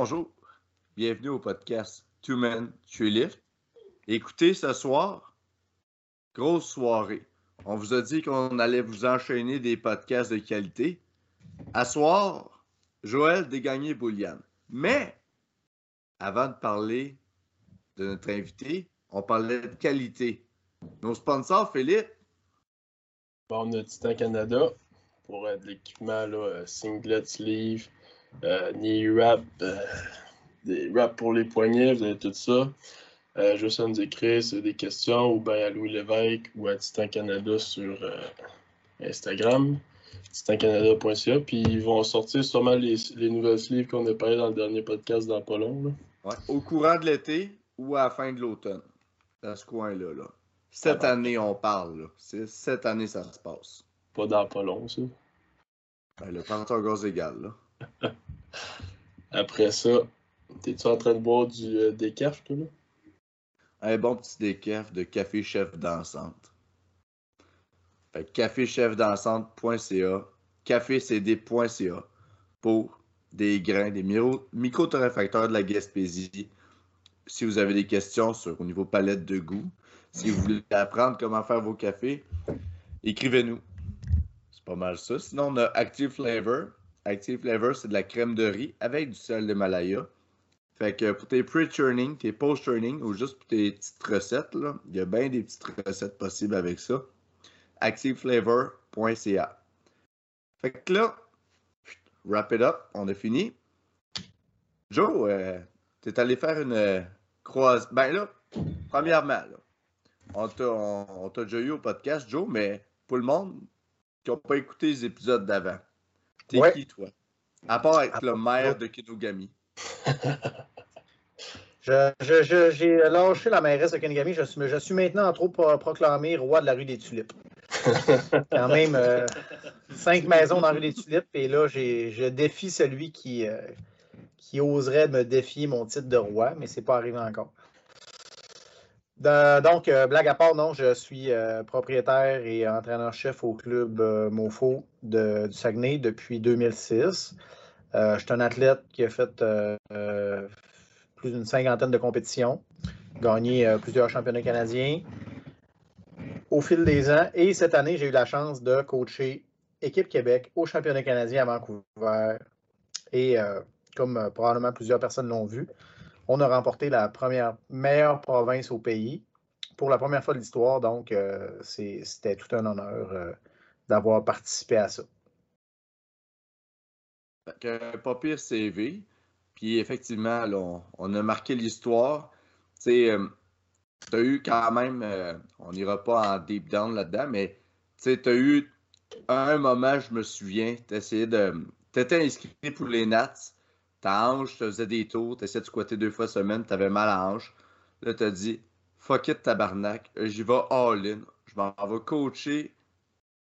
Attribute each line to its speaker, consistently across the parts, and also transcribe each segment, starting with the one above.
Speaker 1: bonjour. Bienvenue au podcast Two Men, Lift. Écoutez, ce soir, grosse soirée. On vous a dit qu'on allait vous enchaîner des podcasts de qualité. À soir, Joël dégagné Boulian. Mais, avant de parler de notre invité, on parlait de qualité. Nos sponsors, Philippe?
Speaker 2: Bon, on a Titan Canada pour euh, de l'équipement, là, singlet, sleeve, euh, knee wrap, euh, des wraps pour les poignets, vous avez tout ça. Euh, juste à nous écrire c'est des questions ou bien à Louis Lévesque ou à Titan Canada sur euh, Instagram, titancanada.ca. Puis ils vont sortir sûrement les, les nouvelles sleeves qu'on a parlé dans le dernier podcast dans pas long.
Speaker 1: Ouais, Au courant de l'été ou à la fin de l'automne. Dans ce coin-là. Là. Cette
Speaker 2: Ah
Speaker 1: année, on parle. là. Cette année, ça se passe.
Speaker 2: Pas dans pas long, ça.
Speaker 1: Ben, le temps gaz égal. Là.
Speaker 2: Après ça, t'es-tu en train de boire du euh, décaf, toi, là?
Speaker 1: Un bon petit décaf de café chef dansante. Fait caféchefdansante.ca, cafécd.ca pour des grains, des micro-torréfacteurs de la Gaspésie. Si vous avez des questions sur au niveau palette de goût, si vous voulez apprendre comment faire vos cafés, écrivez-nous. C'est pas mal ça. Sinon, on a Active Flavor. Active Flavor, c'est de la crème de riz avec du sel d'Himalaya. Fait que pour tes pre-churning, tes post-churning ou juste pour tes petites recettes, il y a bien des petites recettes possibles avec ça. ActiveFlavor.ca. Fait que là, wrap it up, on a fini. Joe, euh, t'es allé faire une euh, croise. Ben là, premièrement, on t'a déjà eu au podcast, Joe, mais pour le monde qui n'a pas écouté les épisodes d'avant, t'es
Speaker 3: Ouais.
Speaker 1: qui, toi? À part être le maire de Kinogami.
Speaker 3: Je- je- je- J'ai lâché la mairesse de Kenigami. Je suis, je suis maintenant, pro- proclamé roi de la rue des Tulipes. Quand même, euh, cinq maisons dans la rue des Tulipes. Et là, j'ai- je défie celui qui, euh, qui oserait me défier mon titre de roi, mais c'est pas arrivé encore. Donc, euh, blague à part, non, je suis euh, propriétaire et entraîneur-chef au club euh, Mofo du Saguenay depuis 2006. Euh, je suis un athlète qui a fait plus d'une cinquantaine de compétitions, gagné plusieurs championnats canadiens au fil des ans. Et cette année, j'ai eu la chance de coacher Équipe Québec au championnat canadien à Vancouver. Et comme probablement plusieurs personnes l'ont vu, on a remporté la première meilleure province au pays pour la première fois de l'histoire. Donc, euh, c'était tout un honneur euh, d'avoir participé à ça.
Speaker 1: Pas pire CV. Puis effectivement, on, a marqué l'histoire. Tu sais, euh, t'as eu quand même, on n'ira pas en deep down là-dedans, mais tu t'as eu un moment, je me souviens, t'essayais de. T'étais inscrit pour les Nats, ta hanche te faisait des tours, t'essayais de squatter deux fois semaine, t'avais mal à la hanche. Là, t'as dit, fuck it, tabarnak, j'y vais all-in. Je m'en vais coacher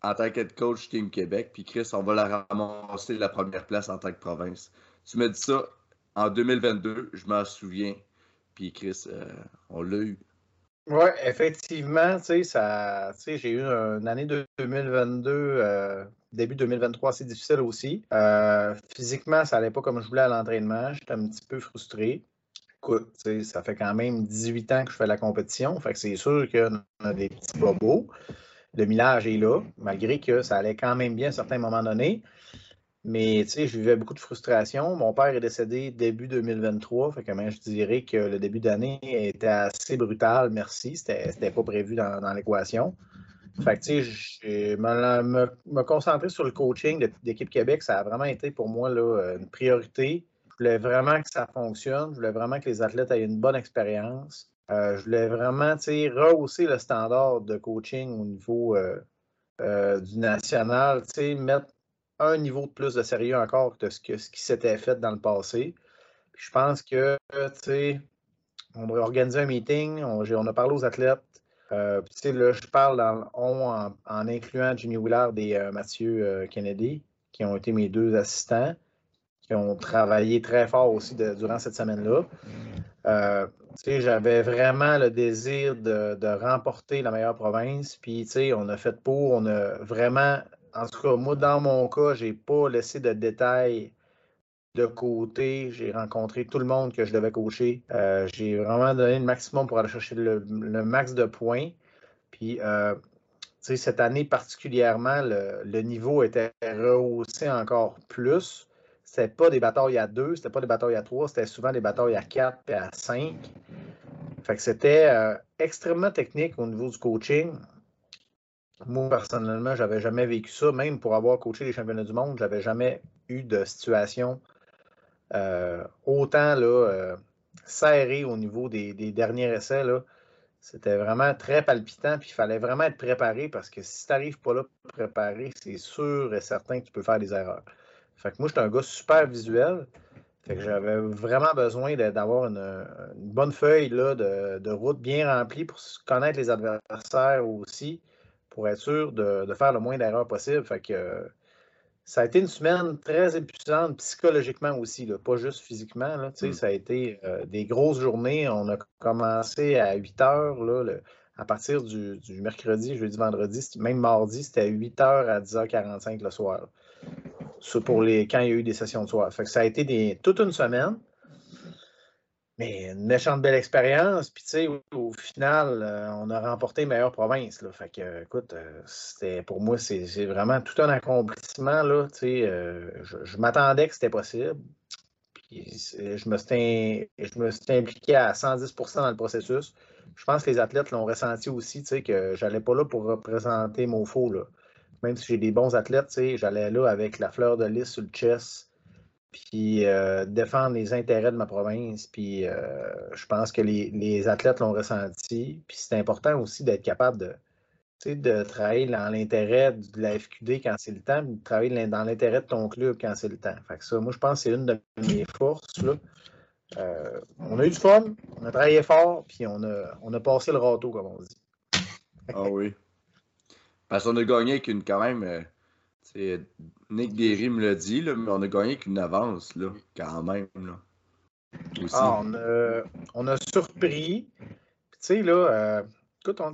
Speaker 1: en tant qu'être coach Team Québec, puis Chris, on va la ramasser la première place en tant que province. Tu me dis ça en 2022, je m'en souviens, puis Chris, euh, on l'a eu.
Speaker 3: Oui, effectivement, tu sais, tu j'ai eu une année de 2022, euh, début 2023 assez difficile aussi. Euh, physiquement, ça allait pas comme je voulais à l'entraînement. J'étais un petit peu frustré. Écoute, ça fait quand même 18 ans que je fais la compétition, fait que c'est sûr qu'on a des petits bobos. Le millage est là, malgré que ça allait quand même bien à un certain moment donné. Mais tu sais, je vivais beaucoup de frustration. Mon père est décédé début 2023. Fait que même, je dirais que le début d'année était assez brutal, merci. C'était pas prévu dans l'équation. Fait tu me, me- me concentrer sur le coaching d'équipe Québec, ça a vraiment été pour moi là, une priorité. Je voulais vraiment que ça fonctionne. Je voulais vraiment que les athlètes aient une bonne expérience. Euh, je voulais vraiment tu sais, rehausser le standard de coaching au niveau euh, euh, du national, tu sais, mettre un niveau de plus de sérieux encore que ce, qui s'était fait dans le passé. Puis je pense que, tu sais, on va organiser un meeting, on a parlé aux athlètes. Euh, là, je parle en, incluant Jimmy Willard et euh, Mathieu euh, Kennedy, qui ont été mes deux assistants, qui ont travaillé très fort aussi durant cette semaine-là. J'avais vraiment le désir de, remporter la meilleure province. Puis, on a fait pour, on a vraiment, en tout cas, moi, dans mon cas, j'ai pas laissé de détails de côté, j'ai rencontré tout le monde que je devais coacher. Euh, j'ai vraiment donné le maximum pour aller chercher le, max de points. Puis, euh, cette année particulièrement, le, niveau était rehaussé encore plus. C'était pas des batailles à deux, c'était pas des batailles à trois, c'était souvent des batailles à quatre et à cinq. Fait que c'était euh, extrêmement technique au niveau du coaching. Moi, personnellement, j'avais jamais vécu ça. Même pour avoir coaché les championnats du monde, j'avais jamais eu de situation autant là, euh, serré au niveau des, derniers essais. C'était vraiment très palpitant, puis il fallait vraiment être préparé parce que si tu n'arrives pas là préparé, c'est sûr et certain que tu peux faire des erreurs. Fait que moi, j'étais un gars super visuel. Fait que j'avais vraiment besoin d'avoir une, bonne feuille de, route bien remplie pour connaître les adversaires aussi, pour être sûr de, de faire le moins d'erreurs possible. Fait que ça a été une semaine très épuisante psychologiquement aussi, pas juste physiquement. Là, mm. Ça a été euh, des grosses journées. On a commencé à 8 heures. Là, à partir du, mercredi, jeudi, vendredi, même mardi, c'était à 8 h à 10h45 le soir. Ça pour les, quand il y a eu des sessions de soir. Fait que ça a été des, toute une semaine. Mais une méchante belle expérience. Puis, tu sais, au, final, euh, on a remporté meilleure province. Là. Fait que, écoute, euh, pour moi, c'est vraiment tout un accomplissement. Là, tu euh, je, m'attendais que c'était possible. Puis, je me, suis, je me suis impliqué à 110% dans le processus. Je pense que les athlètes l'ont ressenti aussi, tu sais, que j'allais pas là pour représenter mon faux. Même si j'ai des bons athlètes, tu sais, j'allais là avec la fleur de lys sur le chest puis euh, défendre les intérêts de ma province. Puis euh, je pense que les, athlètes l'ont ressenti. Puis c'est important aussi d'être capable de, de travailler dans l'intérêt de la FQD quand c'est le temps, de travailler dans l'intérêt de ton club quand c'est le temps. Fait que ça, moi, je pense que c'est une de mes forces. Euh, on a eu du fun, on a travaillé fort, puis on a, on a passé le râteau, comme on dit.
Speaker 1: ah oui. Parce qu'on a gagné avec une quand même Nick Derry me l'a dit, là, mais on a gagné qu'une avance, là, quand même. Là.
Speaker 3: Ah, on, a, surpris. Tu sais, là, euh, écoute, on,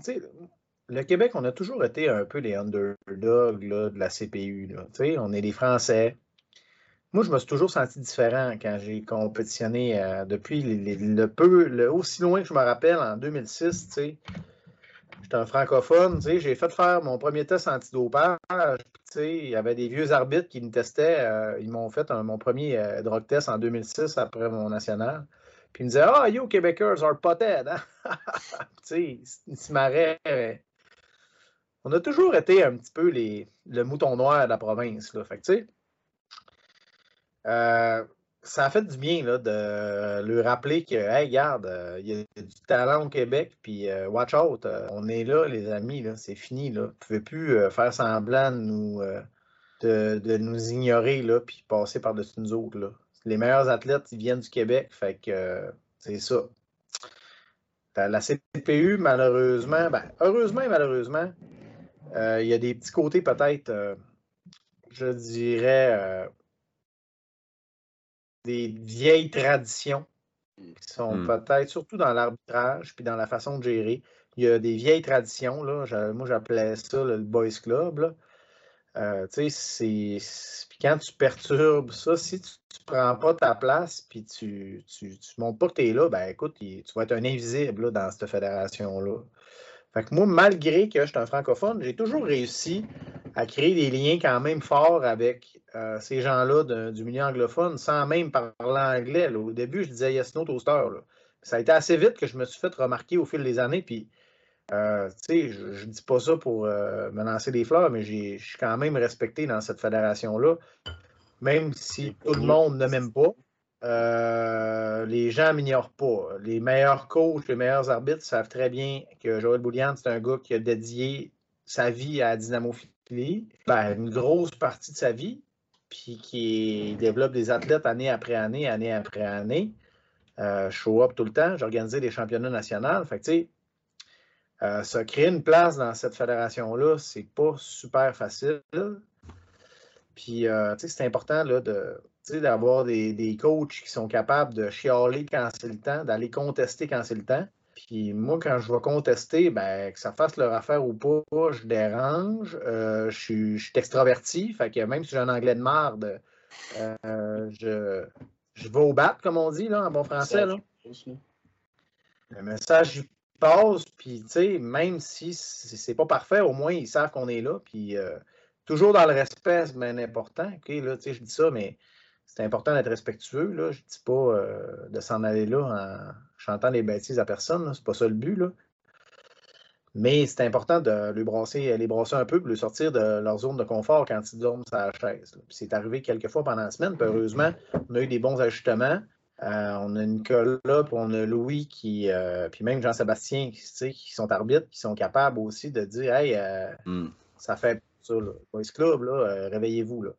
Speaker 3: le Québec, on a toujours été un peu les underdogs là, de la CPU. Là. On est les Français. Moi, je me suis toujours senti différent quand j'ai compétitionné euh, depuis le peu, le, aussi loin que je me rappelle, en 2006. J'étais un francophone, j'ai fait faire mon premier test antidopage. Il y avait des vieux arbitres qui me testaient. Euh, ils m'ont fait mon premier euh, test en 2006 après mon national. Puis ils me disaient Ah, yo, Québécois are pothead. Hein? ils se marraient. On a toujours été un petit peu le mouton noir de la province. Là. Fait euh, ça a fait du bien là, de lui rappeler que, hey, regarde, euh, il y a du talent au Québec, puis euh, watch out, euh, on est là, les amis, c'est fini. Là. Ne pouvez plus faire semblant de nous, de, nous ignorer, là, puis passer par-dessus nous autres. Là. Les meilleurs athlètes, ils viennent du Québec, fait que c'est ça. La CPU, malheureusement, ben, heureusement et malheureusement, il y a des petits côtés peut-être, je dirais des vieilles traditions qui sont hmm. peut-être, surtout dans l'arbitrage puis dans la façon de gérer. Il y a des vieilles traditions, là, moi j'appelais ça le Boys Club. Euh, tu sais, Puis quand tu perturbes ça, si tu ne prends pas ta place puis tu ne tu, montres pas que tu es là, ben écoute, tu vas être un invisible dans cette fédération-là. Fait que moi, malgré que je suis un francophone, j'ai toujours réussi à créer des liens quand même forts avec euh, ces gens-là du milieu anglophone sans même parler anglais. Au début, je disais Yes, no toaster. Ça a été assez vite que je me suis fait remarquer au fil des années. Puis, euh, tu sais, je ne dis pas ça pour euh, me lancer des fleurs, mais je suis quand même respecté dans cette fédération-là. Même si tout le monde ne m'aime pas, les gens m'ignorent pas. Les meilleurs coachs, les meilleurs arbitres savent très bien que Joël Boulian, c'est un gars qui a dédié sa vie à Dynamo ben, une grosse partie de sa vie, puis qui développe des athlètes année après année, année après année. Euh, show up tout le temps, j'organisais des championnats nationaux. Fait que, euh, une place dans cette fédération-là, c'est pas super facile. Puis, euh, c'est important là, de, d'avoir des, des, coachs qui sont capables de chialer quand c'est le temps, d'aller contester quand c'est le temps. Puis moi, quand je vais contester, ben, que ça fasse leur affaire ou pas, je dérange. Euh, je, suis, extraverti. Fait que même si j'ai un anglais de marde, Euh, je, je vais au bat, comme on dit, là, en bon français. Là. Le message, passe, puis, tu sais, même si c'est pas parfait, au moins, ils savent qu'on est là, puis euh, toujours dans le respect, c'est bien important. Là, je dis ça, mais c'est important d'être respectueux, là. Je dis pas euh, de s'en aller là en chantant des bêtises à personne, c'est pas ça le but, là. Mais c'est important de les brasser, les brasser un peu pour les sortir de leur zone de confort quand ils dorment sur la chaise. C'est arrivé quelques fois pendant la semaine, puis heureusement, on a eu des bons ajustements. Euh, on a Nicolas, puis on a Louis, qui, euh, puis même Jean-Sébastien, qui, sont arbitres, qui sont capables aussi de dire Hey, euh, hmm. ça fait ça, là. Boys Club, là, réveillez-vous. Là.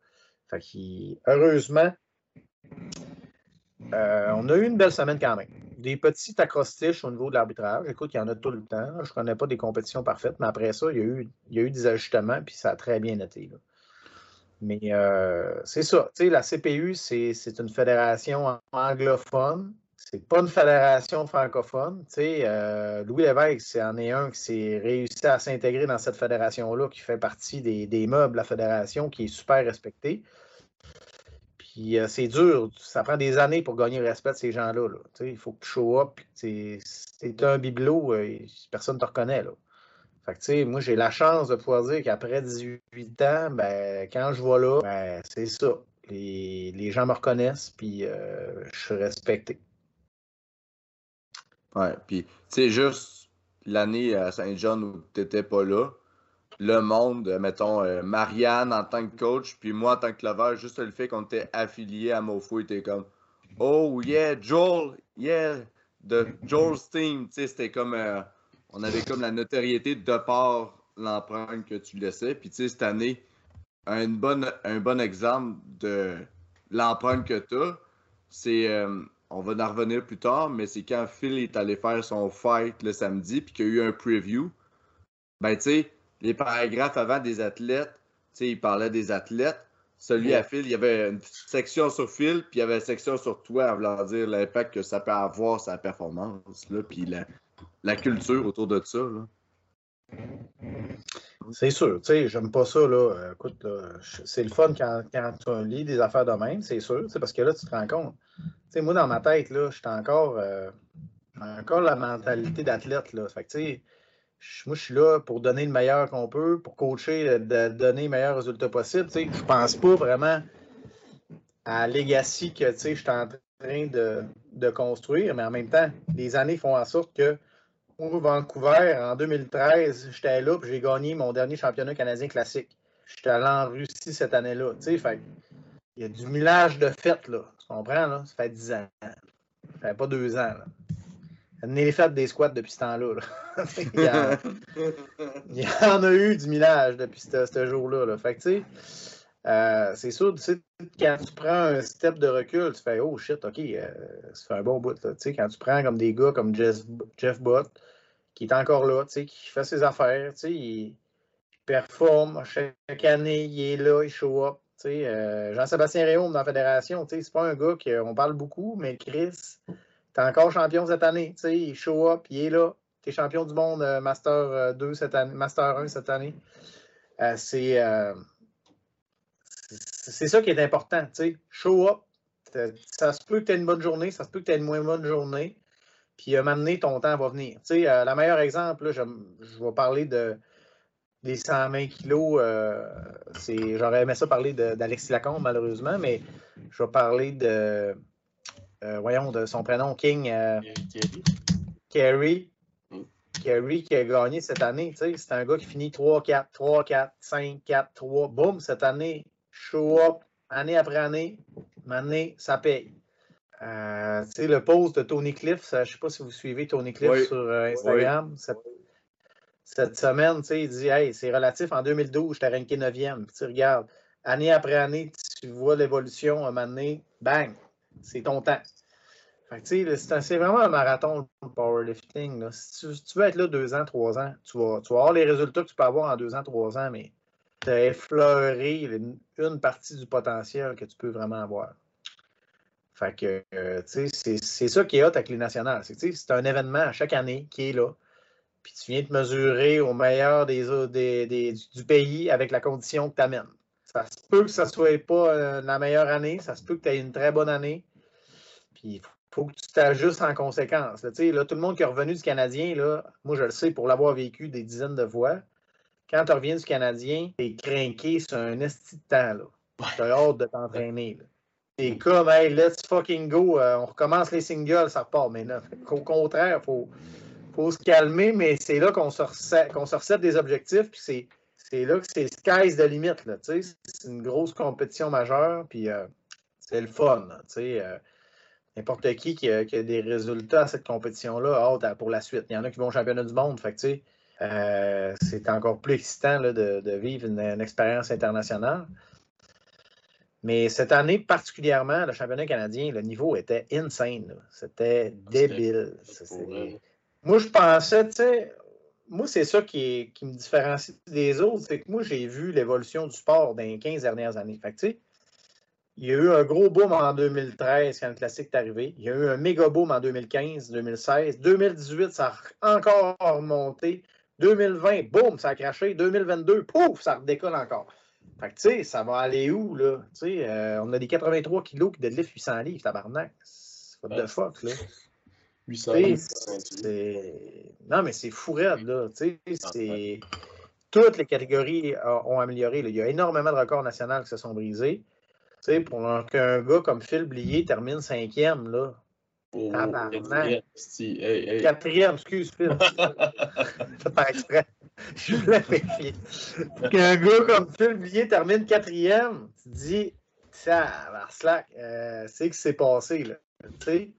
Speaker 3: Fait heureusement, on a eu une belle semaine quand même des petits acrostiches au niveau de l'arbitrage. Écoute, il y en a tout le temps. Je ne connais pas des compétitions parfaites, mais après ça, il y a eu, y a eu des ajustements, puis ça a très bien été. Mais euh, c'est ça. la CPU, c'est une fédération anglophone. C'est pas une fédération francophone. Euh, Louis Lévesque, c'est en est un qui s'est réussi à s'intégrer dans cette fédération-là, qui fait partie des, des meubles de la fédération, qui est super respecté. Puis euh, c'est dur, ça prend des années pour gagner le respect de ces gens-là. Il faut que tu show up. C'est un bibelot, euh, personne ne te reconnaît. Moi, j'ai la chance de pouvoir dire qu'après 18 ans, ben, quand je vois là, ben, c'est ça. Les, les, gens me reconnaissent, puis je suis respecté.
Speaker 1: Ouais, puis, c'est juste l'année à Saint-Jean où tu n'étais pas là, le monde, mettons, euh, Marianne en tant que coach, puis moi en tant que claveur, juste le fait qu'on était affilié à Mofo, était comme Oh yeah, Joel, yeah, de Joel's team. C'était comme. Euh, on avait comme la notoriété de par l'empreinte que tu laissais. Puis tu sais, cette année, un, bon, un bon exemple de l'empreinte que tu as, c'est. Euh, on va en revenir plus tard, mais c'est quand Phil est allé faire son fight le samedi, puis qu'il y a eu un preview. Ben, tu sais, les paragraphes avant des athlètes, tu sais, il parlait des athlètes. Celui à Phil, il y avait une section sur Phil, puis il y avait une section sur toi, à vouloir dire l'impact que ça peut avoir sa performance, là, puis la, culture autour de ça.
Speaker 3: C'est sûr, tu sais, j'aime pas ça, là. Euh, écoute, c'est le fun quand, quand tu lis des affaires de même, c'est sûr, parce que là, tu te rends compte. Moi, dans ma tête, là, j'étais encore, euh, encore la mentalité d'athlète, là. Moi, je suis là pour donner le meilleur qu'on peut, pour coacher, de, donner le meilleur résultat possible. Je ne pense pas vraiment à Legacy que je suis en train de, construire, mais en même temps, les années font en sorte que au Vancouver, en 2013, j'étais là et j'ai gagné mon dernier championnat canadien classique. J'étais allé en Russie cette année-là. Il y a du millage de fêtes, là. Tu comprends? Là? Ça fait 10 ans. Ça fait pas deux ans. Là. On est fait des squats depuis ce temps-là. il, y en a eu du millage depuis ce, jour-là. Fait que, tu sais, euh, c'est sûr, quand tu prends un step de recul, tu fais Oh shit, ok, euh, ça fait un bon bout. sais, quand tu prends comme des gars comme Jeff, Jeff Butt, qui est encore là, qui fait ses affaires, il, il performe chaque année, il est là, il show up. Euh, Jean-Sébastien Réaume dans la fédération, c'est pas un gars qu'on parle beaucoup, mais Chris, T'es encore champion cette année. Il show up, il est là. Tu es champion du monde euh, Master 2 euh, cette année, Master 1 cette année. C'est, c'est ça qui est important. Show up. Ça se peut que tu aies une bonne journée, ça se peut que tu aies une moins bonne journée. Puis à un moment donné, ton temps va venir. Tu sais, le meilleur exemple, je, je, vais parler de des 120 kilos. j'aurais aimé ça parler d'Alexis Lacombe, malheureusement, mais je vais parler de euh, voyons, de son prénom, King. Euh, Kerry. Kerry qui a gagné cette année. C'est un gars qui finit 3-4, 3-4, 5, 4, 3. Boum, cette année, show up, année après année. Année, ça paye. Euh, le post de Tony Cliff, je ne sais pas si vous suivez Tony Cliff sur euh, Instagram. Cette, semaine, il dit Hey, c'est relatif, en 2012, j'étais ranké 9e. Puis tu regardes, année après année, tu vois l'évolution, à un moment donné, bang, c'est ton temps. C'est vraiment un marathon de powerlifting. Si tu, veux être là deux ans, trois ans, tu vas, tu vas avoir les résultats que tu peux avoir en deux ans, trois ans, mais tu as effleuré une, partie du potentiel que tu peux vraiment avoir. Fait que, euh, c'est ça qui est hot avec les nationales. C'est un événement à chaque année qui est là. Puis tu viens te mesurer au meilleur des, des, du pays avec la condition que tu amènes. Ça se peut que ça soit pas euh, la meilleure année, ça se peut que tu aies une très bonne année. Puis il faut que tu t'ajustes en conséquence. Là, là, tout le monde qui est revenu du Canadien, là, moi je le sais pour l'avoir vécu des dizaines de fois. Quand tu reviens du Canadien, tu es craqué sur un esti de temps. Tu as hâte de t'entraîner. C'est comme, hey, let's fucking go, euh, on recommence les singles, ça repart. Mais là, au contraire, il faut, faut se calmer, mais c'est là qu'on se, recette des objectifs, puis c'est c'est là que c'est sky's de limite. C'est une grosse compétition majeure, puis euh, c'est le fun. Euh, N'importe qui qui a, des résultats à cette compétition-là, pour la suite. Il y en a qui vont au championnat du monde. Fait euh, c'est encore plus excitant de, vivre une, expérience internationale. Mais cette année particulièrement, le championnat canadien, le niveau était insane. C'était débile. Moi, je pensais, tu sais, moi, c'est ça qui, me différencie des autres, c'est que moi, j'ai vu l'évolution du sport dans les 15 dernières années. Fait il y a eu un gros boom en 2013 quand le classique est arrivé. Il y a eu un méga boom en 2015, 2016. 2018, ça a encore remonté. 2020, boum, ça a craché. 2022, pouf, ça redécolle encore. Fait que, tu sais, ça va aller où, là? Tu sais, euh, on a des 83 kilos qui deadlift 800 livres, tabarnak. C'est pas de fuck, là. Non, mais c'est fou là. C'est... Toutes les catégories ont amélioré. Il y a énormément de records nationaux qui se sont brisés. pour qu'un gars comme Phil Blier termine cinquième, là. Oh, quatrième, excuse Phil. Faites par exprès. Je voulais vérifier. Qu'un gars comme Phil Blier termine quatrième, tu te dis, ça, Slack, euh, c'est que c'est passé, là. sais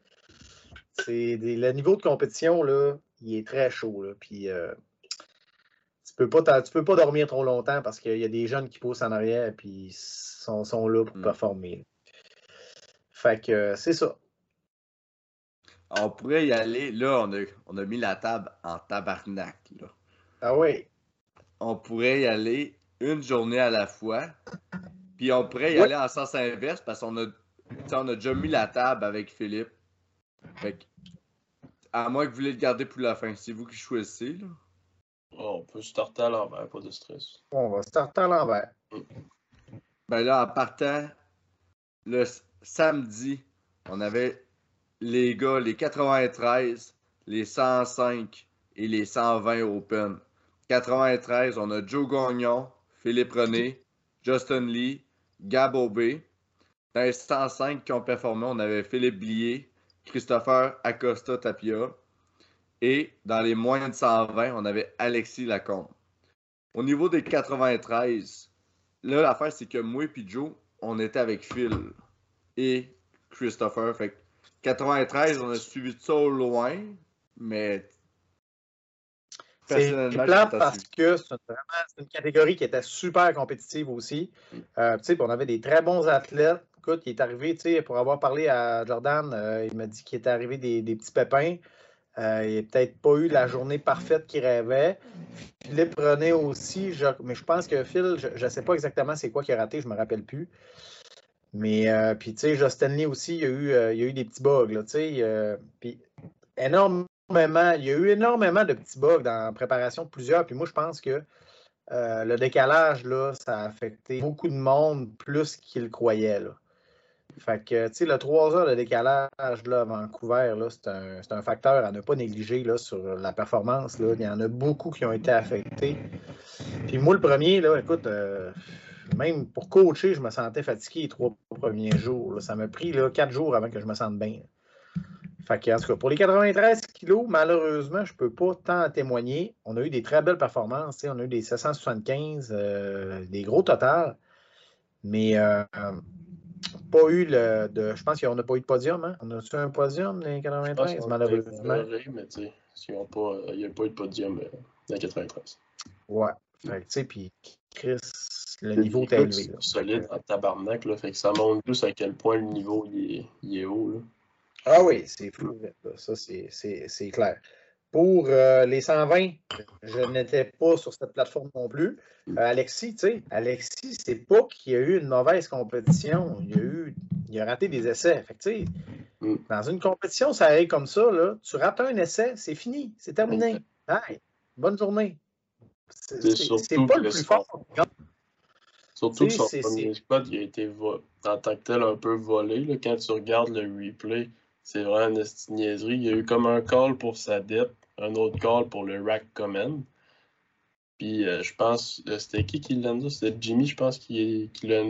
Speaker 3: c'est le niveau de compétition, là, il est très chaud. Là, puis, euh, tu peux pas tu peux pas dormir trop longtemps parce qu'il y a des jeunes qui poussent en arrière et sont, sont là pour mm. performer. Fait que c'est ça.
Speaker 1: On pourrait y aller. Là, on a, on a mis la table en tabarnak. Là.
Speaker 3: Ah oui.
Speaker 1: On pourrait y aller une journée à la fois. Puis on pourrait y aller en sens inverse parce qu'on a, on a déjà mis la table avec Philippe. Fait à moins que vous voulez le garder pour la fin, c'est vous qui choisissez. Là.
Speaker 2: Oh, on peut starter à l'envers, pas de stress.
Speaker 3: On va starter à l'envers.
Speaker 1: Ben là, en partant, le samedi, on avait les gars, les 93, les 105 et les 120 Open. 93, on a Joe Gagnon, Philippe René, Justin Lee, Gab Aubé. Dans les 105 qui ont performé, on avait Philippe Blier, Christopher Acosta Tapia. Et dans les moins de 120, on avait Alexis Lacombe. Au niveau des 93, là, l'affaire, c'est que moi et Joe, on était avec Phil et Christopher. Fait 93, on a suivi ça au loin, mais.
Speaker 3: C'est plate parce que c'est une catégorie qui était super compétitive aussi. Mm. Euh, on avait des très bons athlètes écoute, il est arrivé, tu sais, pour avoir parlé à Jordan, euh, il m'a dit qu'il était arrivé des, petits pépins. Euh, il n'a peut-être pas eu la journée parfaite qu'il rêvait. Philippe prenait aussi, mais je pense que Phil, je ne sais pas exactement c'est quoi qu'il a raté, je ne me rappelle plus. Mais euh, puis, tu sais, Justin Lee aussi, il y a eu, des petits bugs, tu sais. il y a eu énormément de petits bugs dans la préparation de plusieurs. Puis moi, je pense que le décalage, là, ça a affecté beaucoup de monde plus qu'il croyait. Fait que, tu sais, le 3 heures de décalage là, à Vancouver, c'est un, un, facteur à ne pas négliger là, sur la performance. Là. Il y en a beaucoup qui ont été affectés. Puis moi, le premier, là, écoute, euh, même pour coacher, je me sentais fatigué les trois premiers jours. Ça m'a pris là, quatre jours avant que je me sente bien. Fait que, en tout cas, pour les 93 kilos, malheureusement, je ne peux pas tant témoigner. On a eu des très belles performances. On a eu des 775, euh, des gros totals. Mais euh, pas eu le. De, je pense qu'on n'a pas eu de podium. Hein? On a-tu un podium dans les 93, malheureusement?
Speaker 2: mais tu sais, il n'y a pas eu de podium euh, dans les 93.
Speaker 3: Ouais. Fait tu sais, puis Chris, le niveau est élevé.
Speaker 2: solide en tabarnak, là. Fait que ça montre plus à quel point le niveau il est, il est haut, là.
Speaker 3: Ah oui, c'est fou. Ça, c'est clair. Pour euh, les 120, je n'étais pas sur cette plateforme non plus. Euh, Alexis, tu sais, Alexis, c'est pas qu'il y a eu une mauvaise compétition. Il a eu, il a raté des essais. Fait que, mm. dans une compétition, ça arrive comme ça, là, tu rates un essai, c'est fini, c'est terminé. bonne journée. C'est pas le plus fort.
Speaker 2: Surtout que son premier spot, il a été en tant que tel un peu volé. Là. Quand tu regardes le replay, c'est vraiment une niaiserie. Il y a eu comme un call pour sa dette, un autre call pour le rack command. Puis euh, je pense, euh, c'était qui qui l'a C'était Jimmy, je pense, qui, qui l'a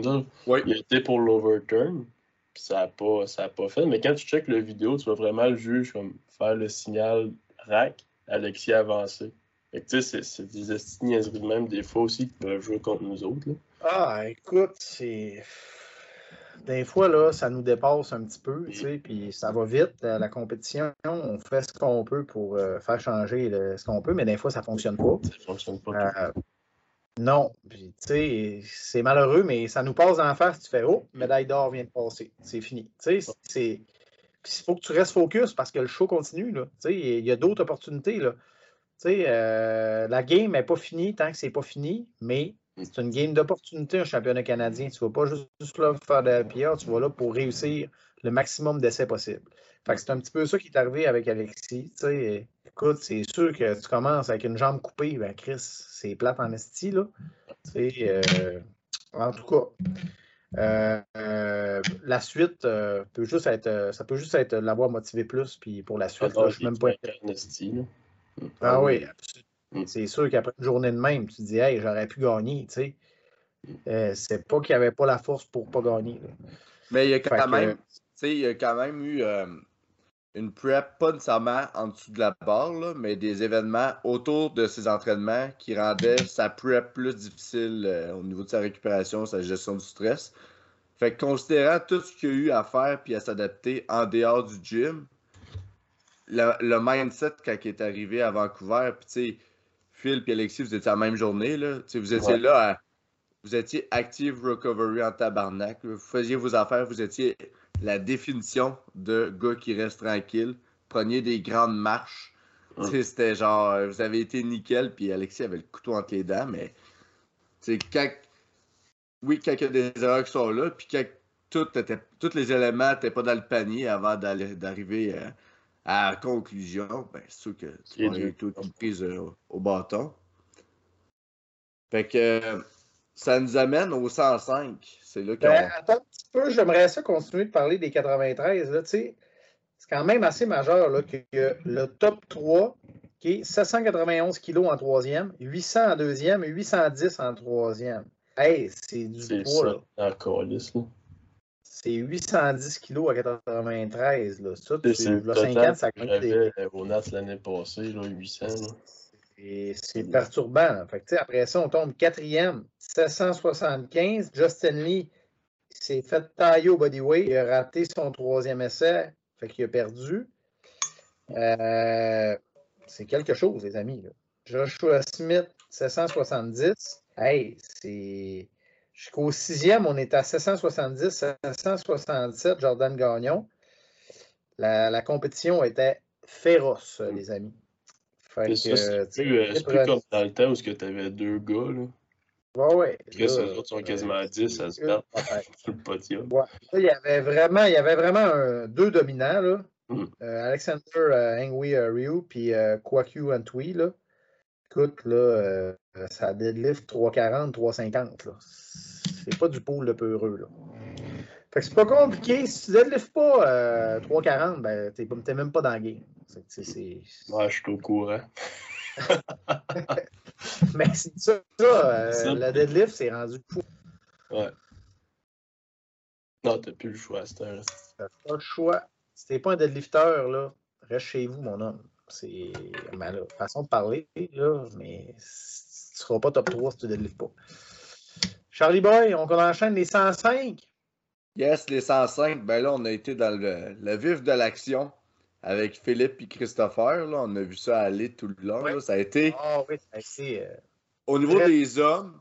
Speaker 1: oui.
Speaker 2: Il était pour l'overturn. Puis ça n'a pas, pas fait. Mais quand tu checkes la vidéo, tu vois vraiment le juge comme faire le signal rack, Alexis avancer. Fait que tu sais, c'est des niaiseries de même des fois aussi qui peuvent jouer contre nous autres. Là.
Speaker 3: Ah, écoute, c'est. Des fois, là, ça nous dépasse un petit peu, tu sais, puis ça va vite, euh, la compétition. On fait ce qu'on peut pour euh, faire changer ce qu'on peut, mais des fois, ça ne fonctionne pas.
Speaker 2: Ça fonctionne pas.
Speaker 3: Euh, non, puis tu sais, c'est malheureux, mais ça nous passe en face. Tu fais Oh, médaille d'or vient de passer. C'est fini. Tu sais, c'est. il faut que tu restes focus parce que le show continue. Là. Tu sais, il y a d'autres opportunités. Là. Tu sais, la game n'est pas finie tant que c'est pas fini, mais c'est une game d'opportunité, un championnat canadien. Tu ne vas pas juste là faire de la PR, tu vas là pour réussir le maximum d'essais possible. Fait que c'est un petit peu ça qui est arrivé avec Alexis. écoute, c'est sûr que tu commences avec une jambe coupée, ben Chris, c'est plate en esti, là. Euh, en tout cas. Euh, euh, la suite peut juste être ça peut juste être l'avoir motivé plus puis pour la suite là, je suis même pas ah oui absolument Mm. C'est sûr qu'après une journée de même, tu te dis, hey, j'aurais pu gagner, tu sais. Mm. Euh, c'est pas qu'il n'y avait pas la force pour pas gagner.
Speaker 1: Mais il y a quand même, il y a quand même eu euh, une prep, pas nécessairement en dessous de la barre, mais des événements autour de ses entraînements qui rendaient sa prep plus difficile euh, au niveau de sa récupération, sa gestion du stress. Fait que considérant tout ce qu'il y a eu à faire puis à s'adapter en dehors du gym, le, le mindset quand il est arrivé à Vancouver, puis tu sais, Phil et Alexis, vous étiez à la même journée. Là. vous étiez là, vous étiez active recovery en tabarnak. Vous faisiez vos affaires, vous étiez la définition de gars qui reste tranquille. Preniez des grandes marches. C'était genre, euh, vous avez été nickel, puis Alexis avait le couteau entre les dents, mais quand, oui, quand il y a des erreurs qui sont là, puis quand tout était, tous les éléments n'étaient pas dans le panier avant d'arriver à conclusion, ben, c'est sûr que tu vas tout prise euh, au bâton. Fait que euh, ça nous amène au 105. C'est là
Speaker 3: ben, attends un petit peu, j'aimerais ça continuer de parler des 93. Là, c'est quand même assez majeur là, que le top 3 qui est 791 kg en troisième, 800 en deuxième et 810 en troisième. Hey, c'est du poids. là.
Speaker 2: Encore, là.
Speaker 3: C'est 810 kilos à 93. Là. Ça,
Speaker 2: c'est 50, ça compte des... Au NAS l'année passée, là, 800.
Speaker 3: C'est perturbant. Fait après ça, on tombe quatrième, 775. Justin Lee s'est fait tailler au bodyweight. Il a raté son troisième essai. Fait qu'il a perdu. Euh, c'est quelque chose, les amis. Joshua Smith, 770. Hey, c'est Jusqu'au sixième, on est à 770, 767, Jordan Gagnon. La, compétition était féroce, mm. les amis.
Speaker 2: C'est plus, plus comme dans le temps où tu avais deux gars. Là.
Speaker 3: Ouais, ouais.
Speaker 2: Les autres sont quasiment à 10 à se battre sur le podium.
Speaker 3: Ouais. il y avait vraiment, il y avait vraiment deux dominants. Là. Mm. Euh, Alexander euh, Engui euh, Ryu puis Kwakyu Antwi. Là. Écoute, là, ça deadlift 340, 350. Là c'est pas du pool de peureux. Là. Fait que c'est pas compliqué. Si tu deadlifts pas euh, 3,40, ben t'es même pas dans le game.
Speaker 2: C'est, Ouais, je suis au courant.
Speaker 3: Mais c'est ça, euh, le deadlift, c'est rendu fou.
Speaker 2: Ouais. Non, t'as plus le choix, c'est un...
Speaker 3: T'as pas le choix. Si t'es pas un deadlifter, là, reste chez vous, mon homme. C'est ma façon de parler, là, mais tu seras pas top 3 si tu deadlifts pas. Charlie Boy, on enchaîne les 105.
Speaker 1: Yes, les 105. Ben là, on a été dans le, vif de l'action avec Philippe et Christopher. Là. On a vu ça aller tout le long. Ça a été.
Speaker 3: Ah oui, c'est
Speaker 1: euh, Au niveau des hommes,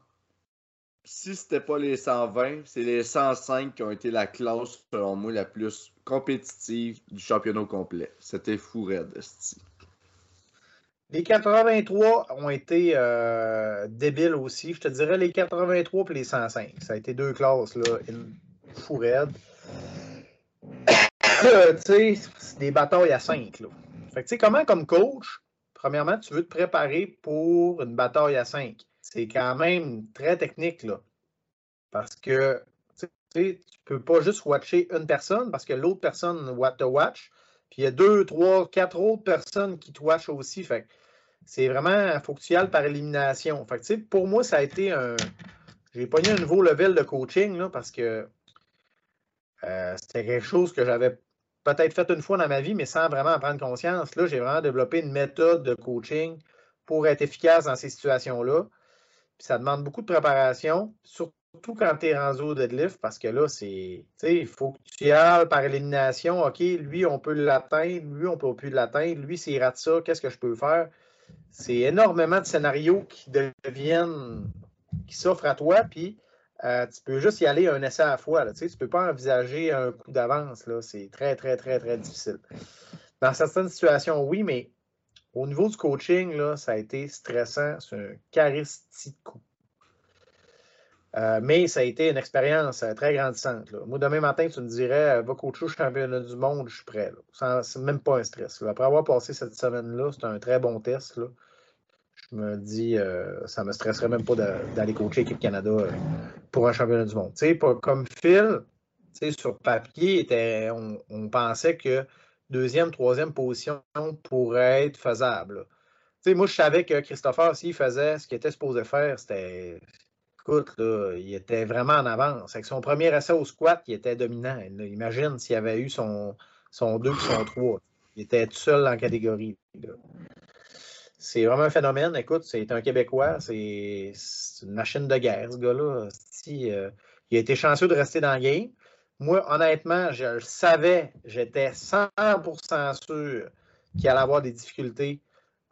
Speaker 1: si c'était pas les 120, c'est les 105 qui ont été la classe, selon moi, la plus compétitive du championnat complet. C'était fou, Red.
Speaker 3: Les 83 ont été euh, débiles aussi. Je te dirais les 83 et les 105. Ça a été deux classes, là, fou raide. Euh, tu sais, c'est des batailles à 5. Là. Fait que, tu sais, comment, comme coach, premièrement, tu veux te préparer pour une bataille à 5. C'est quand même très technique, là. Parce que tu ne peux pas juste watcher une personne parce que l'autre personne te watch. Puis il y a deux, trois, quatre autres personnes qui te watchent aussi. Fait c'est vraiment, il faut que tu y ailles par élimination. Fait pour moi, ça a été un. J'ai pogné un nouveau level de coaching là, parce que euh, c'était quelque chose que j'avais peut-être fait une fois dans ma vie, mais sans vraiment en prendre conscience. Là, j'ai vraiment développé une méthode de coaching pour être efficace dans ces situations-là. ça demande beaucoup de préparation, surtout surtout quand tu es rendu au deadlift, parce que là, c'est. Il faut que tu y ailles par élimination. OK, lui, on peut l'atteindre, lui, on ne peut plus l'atteindre, lui, s'il rate ça, qu'est-ce que je peux faire? C'est énormément de scénarios qui deviennent. qui s'offrent à toi, puis euh, tu peux juste y aller un essai à la fois. Tu ne peux pas envisager un coup d'avance. C'est très, très, très, très difficile. Dans certaines situations, oui, mais au niveau du coaching, là, ça a été stressant. C'est un charistique coup. Euh, mais ça a été une expérience euh, très grandissante. Moi, demain matin, tu me dirais, euh, va coacher au championnat du monde, je suis prêt. C'est même pas un stress. Après avoir passé cette semaine-là, c'est un très bon test. Je me dis, ça ne me stresserait même pas d'aller coacher l'équipe Canada pour un championnat du monde. comme Phil, sur papier, était, on, pensait que deuxième, troisième position pourrait être faisable. Moi, je savais que Christopher, s'il faisait ce qu'il était supposé faire, c'était écoute, il était vraiment en avance. Avec son premier essai au squat, il était dominant. Imagine s'il avait eu son, son 2 ou son 3. Il était tout seul en catégorie. C'est vraiment un phénomène. Écoute, c'est un Québécois. C'est une machine de guerre, ce gars-là. Euh, il a été chanceux de rester dans le game. Moi, honnêtement, je le savais. J'étais 100% sûr qu'il allait avoir des difficultés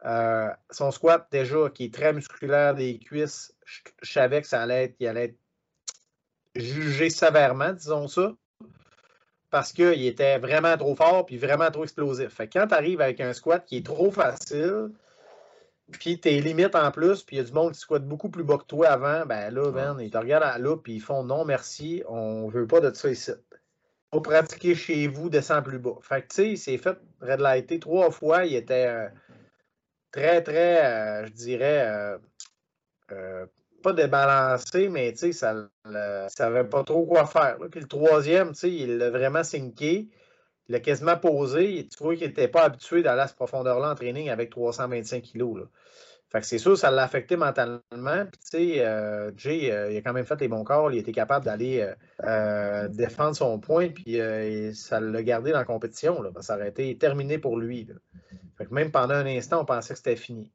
Speaker 3: euh, son squat, déjà, qui est très musculaire des cuisses, je, savais que ça allait être, il allait être jugé sévèrement, disons ça, parce qu'il était vraiment trop fort puis vraiment trop explosif. Fait quand tu arrives avec un squat qui est trop facile, puis tes limites en plus, puis il y a du monde qui squatte beaucoup plus bas que toi avant, ben là, ben, ils te regardent à la loupe, puis ils font non, merci, on veut pas de ça ici. Pour pratiquer chez vous, descend plus bas. Fait que tu sais, il s'est fait red lighter trois fois, il était. Euh, très, très, euh, je dirais, euh, euh, pas débalancé, mais ça ne savait pas trop quoi faire. Puis le troisième, il l'a vraiment sinké. Il l'a quasiment posé. Tu vois qu'il n'était pas habitué d'aller à cette profondeur-là en training avec 325 kilos. Là. Fait que c'est sûr, ça l'a affecté mentalement. Puis, tu sais, Jay, il a quand même fait les bons corps. Il était capable d'aller défendre son point. Puis, ça l'a gardé dans la compétition. Ça aurait été terminé pour lui. Fait que même pendant un instant, on pensait que c'était fini.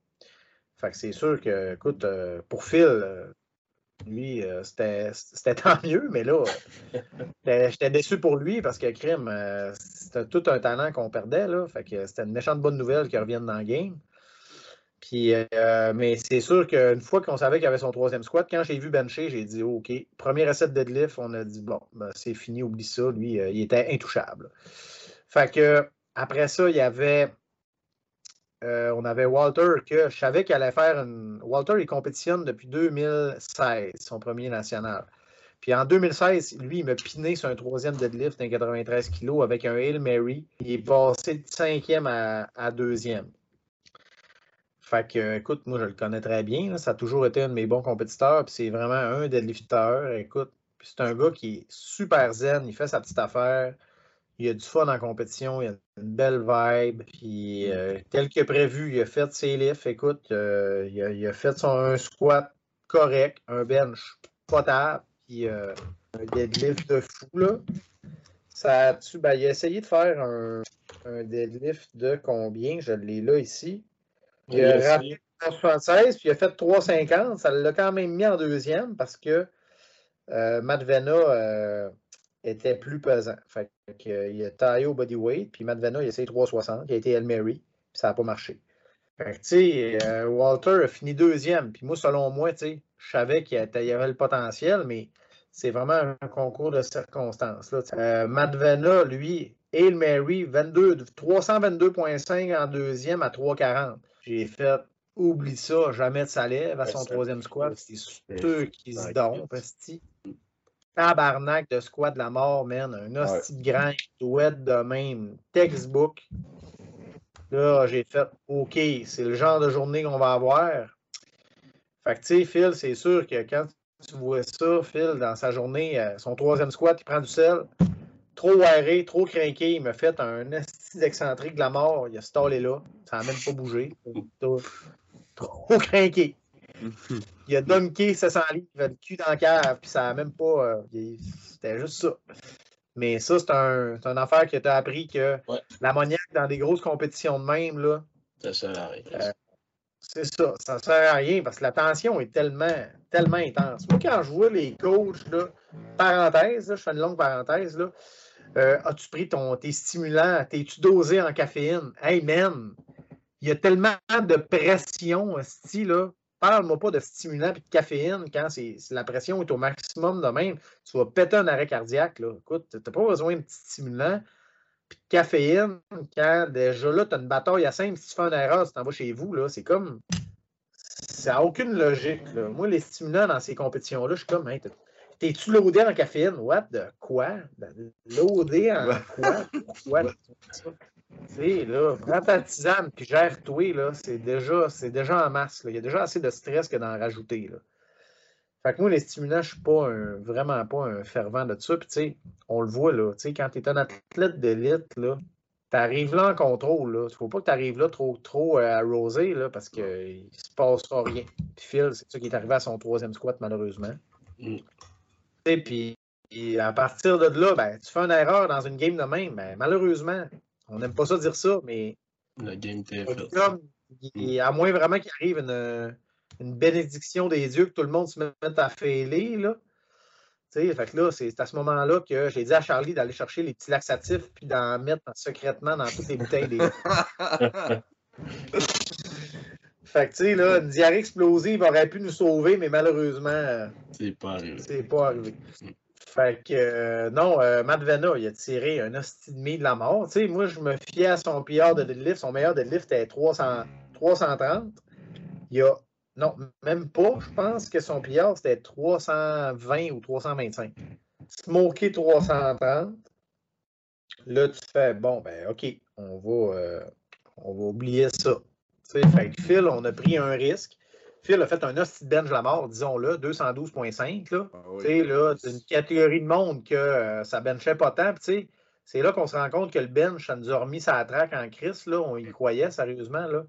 Speaker 3: Fait que c'est sûr que, écoute, euh, pour Phil, euh, lui, euh, c'était tant mieux, mais là, j'étais déçu pour lui parce que Crime, c'était tout un talent qu'on perdait. Fait que c'était une méchante bonne nouvelle qu'il revienne dans le game. Puis, mais c'est sûr qu'une fois qu'on savait qu'il avait son troisième squat, quand j'ai vu bencher, j'ai dit OK, premier de deadlift, on a dit bon, ben, c'est fini, oublie ça. Lui, il était intouchable. Fait que après ça, il y avait euh, on avait Walter que je savais qu'il allait faire une. Walter, il compétitionne depuis 2016, son premier national. Puis en 2016, lui, il m'a piné sur un troisième deadlift d'un 93 kg avec un Hail Mary. Il est passé de cinquième à, deuxième. Fait que, écoute, moi, je le connais très bien. Ça a toujours été un de mes bons compétiteurs. Puis c'est vraiment un deadlifter. Écoute, c'est un gars qui est super zen. Il fait sa petite affaire il y a du fun en compétition, il a une belle vibe. Puis, mm. euh, tel que prévu, il a fait ses lifts. Écoute, euh, il, a, fait son un squat correct, un bench potable, puis euh, un deadlift de fou. Là. Ça ben, il a essayé de faire un, deadlift de combien? Je l'ai là ici. Il a raté 76, puis il a fait 3,50. Ça l'a quand même mis en deuxième parce que Matt Vena était plus pesant. Fait il a taillé au bodyweight, puis Madvena, il a essayé 360, il a été El Mary, puis ça n'a pas marché. Fait que, euh, Walter a fini deuxième, puis moi, selon moi, je savais qu'il y avait le potentiel, mais c'est vraiment un concours de circonstances. Là, euh, Madvena, lui, El Mary, 322,5 en deuxième à 3,40. J'ai fait, oublie ça, jamais de sa lève à son troisième squat. C'est sûr qu'il se donne, tabarnak de squat de la mort, man. Un hostie de grand douette de même. Textbook. Là, j'ai fait OK, c'est le genre de journée qu'on va avoir. Fait que, tu sais, Phil, c'est sûr que quand tu vois ça, Phil, dans sa journée, euh, son troisième squat, il prend du sel. Trop aéré, trop craqué. Il m'a fait un esti d'excentrique de la mort. Il a stallé là. Ça n'a même pas bougé. Trop craqué. Il a dunké 700 livres, il a le cul dans la cave, puis ça n'a même pas. euh, C'était juste ça. Mais ça, c'est un, une affaire que tu as appris que
Speaker 2: Ouais.
Speaker 3: l'ammoniaque dans des grosses compétitions de même, là,
Speaker 2: Ça sert à rien.
Speaker 3: Euh, c'est ça. Ça ne sert à rien parce que la tension est tellement, tellement intense. Moi, quand je vois les coachs, là, parenthèse, là, je fais une longue parenthèse, là, euh, as-tu pris ton, tes stimulants? T'es-tu dosé en caféine? Hey, man! Il y a tellement de pression, sti, là. Parle-moi pas de stimulants et de caféine quand c'est, la pression est au maximum de même. Tu vas péter un arrêt cardiaque. Là. Écoute, tu pas besoin de petits stimulants puis de caféine quand déjà là, tu as une bataille à 5. Si tu fais une erreur, tu t'en vas chez vous. Là. C'est comme. Ça n'a aucune logique. Là. Moi, les stimulants dans ces compétitions-là, je suis comme, hey, t'es-tu loadé en caféine? What? De quoi? De- Loadé en quoi? Pourquoi? Tu sais, là, prends ta tisane puis gère-toi, là, c'est déjà, c'est déjà en masse. là. Il y a déjà assez de stress que d'en rajouter. Là. Fait que moi, les stimulants, je suis pas un- vraiment pas un fervent de ça. Puis, tu sais, on le voit, là, tu sais, quand tu es un athlète d'élite, là, tu arrives là en contrôle, là. Il faut pas que tu arrives là trop, trop euh, arrosé, là, parce qu'il ne se passera rien. Puis Phil, c'est ça qui est arrivé à son troisième squat, malheureusement.
Speaker 2: Mm.
Speaker 3: Puis à partir de là, ben, tu fais une erreur dans une game de même, ben, malheureusement, on n'aime pas ça dire ça, mais
Speaker 2: Le game
Speaker 3: il- à moins vraiment qu'il arrive une, une bénédiction des dieux, que tout le monde se mette à fêler, là. Fait que là, c'est à ce moment-là que j'ai dit à Charlie d'aller chercher les petits laxatifs puis d'en mettre secrètement dans toutes les bouteilles des. fait que, tu sais, là, une diarrhée explosive aurait pu nous sauver, mais malheureusement,
Speaker 2: C'est pas arrivé.
Speaker 3: c'est pas arrivé. Fait que, euh, non, euh, Matt Vena, il a tiré un hostie de la mort. Tu sais, moi, je me fiais à son PR de deadlift. Son meilleur deadlift était 300, 330. Il a, non, même pas. Je pense que son PR, c'était 320 ou 325. Smoké 330. Là, tu fais, bon, ben, OK, on va, euh, on va oublier ça. Fait que Phil, on a pris un risque. Phil a fait un hostie bench la mort, disons-le, 212.5, là.
Speaker 1: Ah oui.
Speaker 3: Là, c'est une catégorie de monde que euh, ça benchait pas tant. C'est là qu'on se rend compte que le bench, ça nous a remis sa traque en crise. Là. On y croyait sérieusement. Là.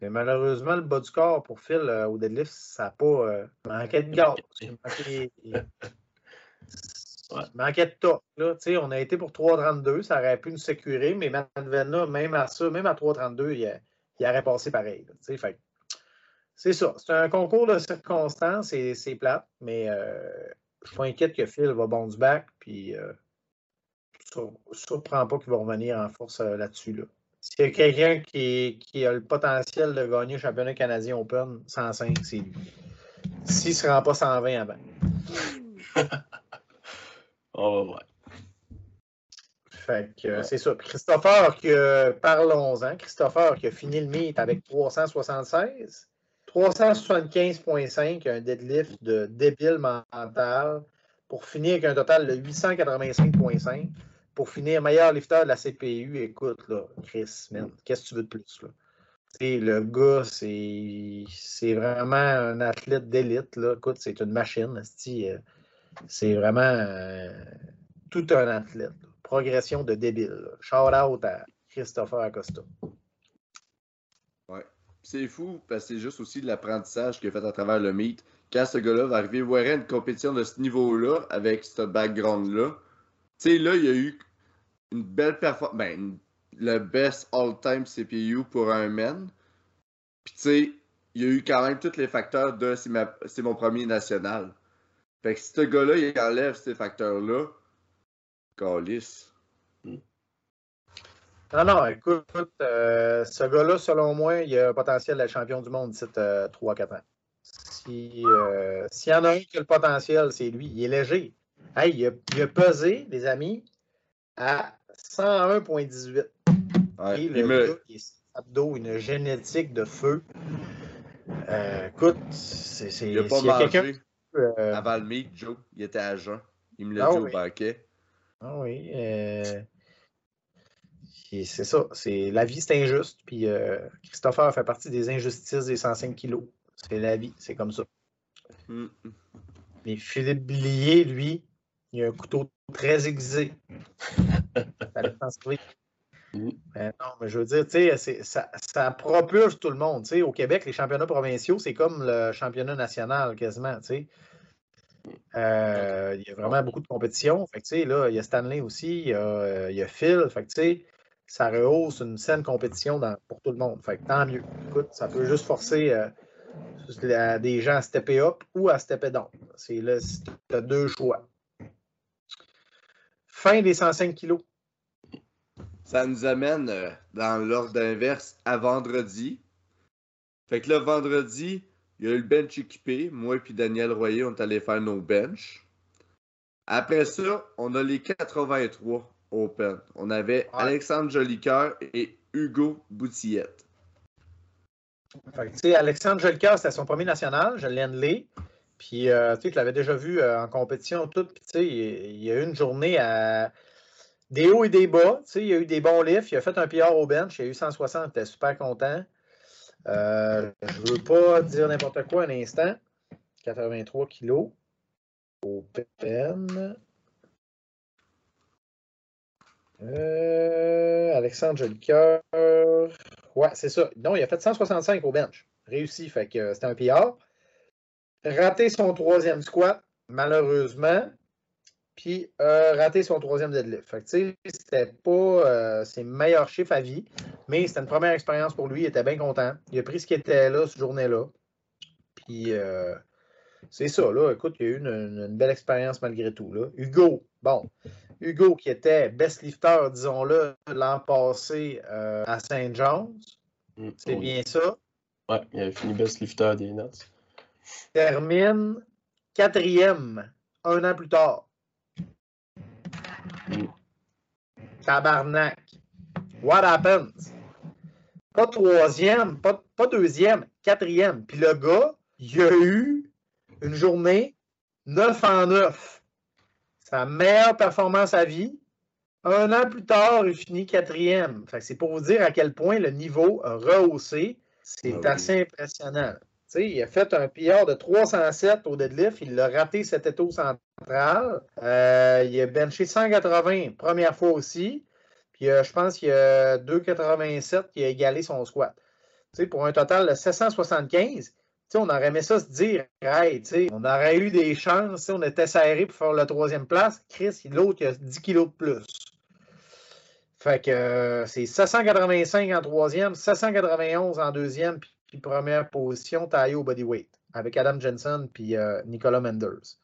Speaker 3: Mais malheureusement, le bas du corps pour Phil euh, au deadlift, ça n'a pas euh, manqué de gaz. Il manquait, il
Speaker 2: Ouais.
Speaker 3: manquait de top. Là. On a été pour 3,32. Ça aurait pu nous sécurer, mais Manvena, même à ça, même à 3,32, il, a- il aurait passé pareil. c'est ça. C'est un concours de circonstances et c'est plate, mais euh, je suis pas inquiète que Phil va bounce back. Puis, euh, ne surprend pas qu'il va revenir en force euh, là-dessus. Là. S'il y a quelqu'un qui, qui a le potentiel de gagner le championnat canadien Open 105, c'est lui. S'il ne se rend pas 120 avant.
Speaker 2: On va.
Speaker 3: Fait que
Speaker 2: Ouais.
Speaker 3: c'est ça. Christopher, que, parlons-en. Christopher qui a fini le meet avec 376. 375.5, un deadlift de débile mental pour finir avec un total de 885.5 pour finir meilleur lifter de la CPU. Écoute, là, Chris, qu'est-ce que tu veux de plus? Là? Le gars, c'est c'est vraiment un athlète d'élite. là. Écoute, c'est une machine. euh, C'est vraiment euh, tout un athlète. là. Progression de débile. Shout out à Christopher Acosta.
Speaker 1: Ouais. C'est fou parce que c'est juste aussi de l'apprentissage qu'il a fait à travers le meet. Quand ce gars-là va arriver voir une compétition de ce niveau-là, avec ce background-là, tu sais, là, il y a eu une belle performance. Ben, le best all-time CPU pour un man. Puis, tu sais, il y a eu quand même tous les facteurs de c'est mon premier national. Fait que si ce gars-là, il enlève ces facteurs-là, calice.
Speaker 3: Non, non, écoute, euh, ce gars-là, selon moi, il a un potentiel d'être champion du monde d'ici 3-4 ans. Si, euh, S'il y en a un qui a le potentiel, c'est lui. Il est léger. Hey, il, a, il a pesé, les amis, à 101,18.
Speaker 1: Ouais,
Speaker 3: Et
Speaker 1: il
Speaker 3: le
Speaker 1: me-
Speaker 3: gars qui est une génétique de feu. Euh, écoute, c'est.
Speaker 1: il a pas
Speaker 3: quelqu'un.
Speaker 1: mangé
Speaker 3: euh,
Speaker 1: avant le meet, Joe. Il était à jeun. Il me l'a
Speaker 3: Ah
Speaker 1: dit
Speaker 3: oui.
Speaker 1: au banquet.
Speaker 3: Ah oui. euh, C'est ça. C'est, la vie, c'est injuste. Puis euh, Christopher fait partie des injustices des 105 kilos. C'est la vie. C'est comme ça.
Speaker 1: Mm.
Speaker 3: Mais Philippe Billier, lui, il a un couteau très aiguisé. Mm. Mais non, mais je veux dire, tu sais, ça, ça propulse tout le monde. Au Québec, les championnats provinciaux, c'est comme le championnat national quasiment. Tu sais. Euh, il y a vraiment beaucoup de compétition. Fait que, tu sais, là, il y a Stanley aussi, il y a, il y a Phil. Fait que, tu sais, ça rehausse une saine compétition dans, pour tout le monde. Fait que tant mieux. Écoute, ça peut juste forcer euh, des gens à stepper up ou à stepper down. C'est là, tu as deux choix. Fin des 105 kilos.
Speaker 1: Ça nous amène euh, dans l'ordre inverse à vendredi. Fait que là, vendredi, il y a eu le bench équipé. Moi et Daniel Royer, on est allé faire nos bench. Après ça, on a les 83 Open. On avait Alexandre Jolicoeur et Hugo Boutillette.
Speaker 3: Fait Alexandre Jolicoeur, c'était son premier national. Je l'ai Puis, euh, tu sais, je l'avais déjà vu euh, en compétition tout. Puis, tu sais, il, y a eu une journée à des hauts et des bas. Tu sais, il y a eu des bons lifts. Il a fait un PR au bench. Il a eu 160. Il était super content. Euh, je ne veux pas dire n'importe quoi un instant. 83 kilos. Open. Euh, Alexandre Jolicoeur. Ouais, c'est ça. Non, il a fait 165 au bench. Réussi, fait que euh, c'était un PR. Raté son troisième squat, malheureusement. Puis euh, raté son troisième deadlift. Fait que c'était pas ses meilleurs chiffres à vie, mais c'était une première expérience pour lui. Il était bien content. Il a pris ce qui était là cette journée-là. Puis c'est ça, là. Écoute, il y a eu une, une belle expérience malgré tout. Là. Hugo, bon, Hugo, qui était best lifter, disons-le, l'an passé euh, à Saint John's. Mm, c'est bien ça?
Speaker 2: Oui, il avait fini best lifter des Nuts.
Speaker 3: Termine quatrième un an plus tard. Mm. Tabarnak. What happens? Pas troisième, pas, pas deuxième, quatrième. Puis le gars, il a eu une journée 9 en 9 sa meilleure performance à vie. Un an plus tard, il finit quatrième. C'est pour vous dire à quel point le niveau a rehaussé. C'est ah assez impressionnant. Il a fait un PR de 307 au deadlift. Il l'a raté cet étau central. Euh, il a benché 180, première fois aussi. Puis euh, je pense qu'il y a 2,87 qui a égalé son squat. pour un total de 775 on aurait aimé ça se dire, on aurait eu des chances, on était serré pour faire la troisième place. Chris, l'autre, il a 10 kilos de plus. Fait que euh, c'est 785 en troisième, 791 en deuxième, première position, taillé au bodyweight, avec Adam Jensen puis euh, Nicolas Menders.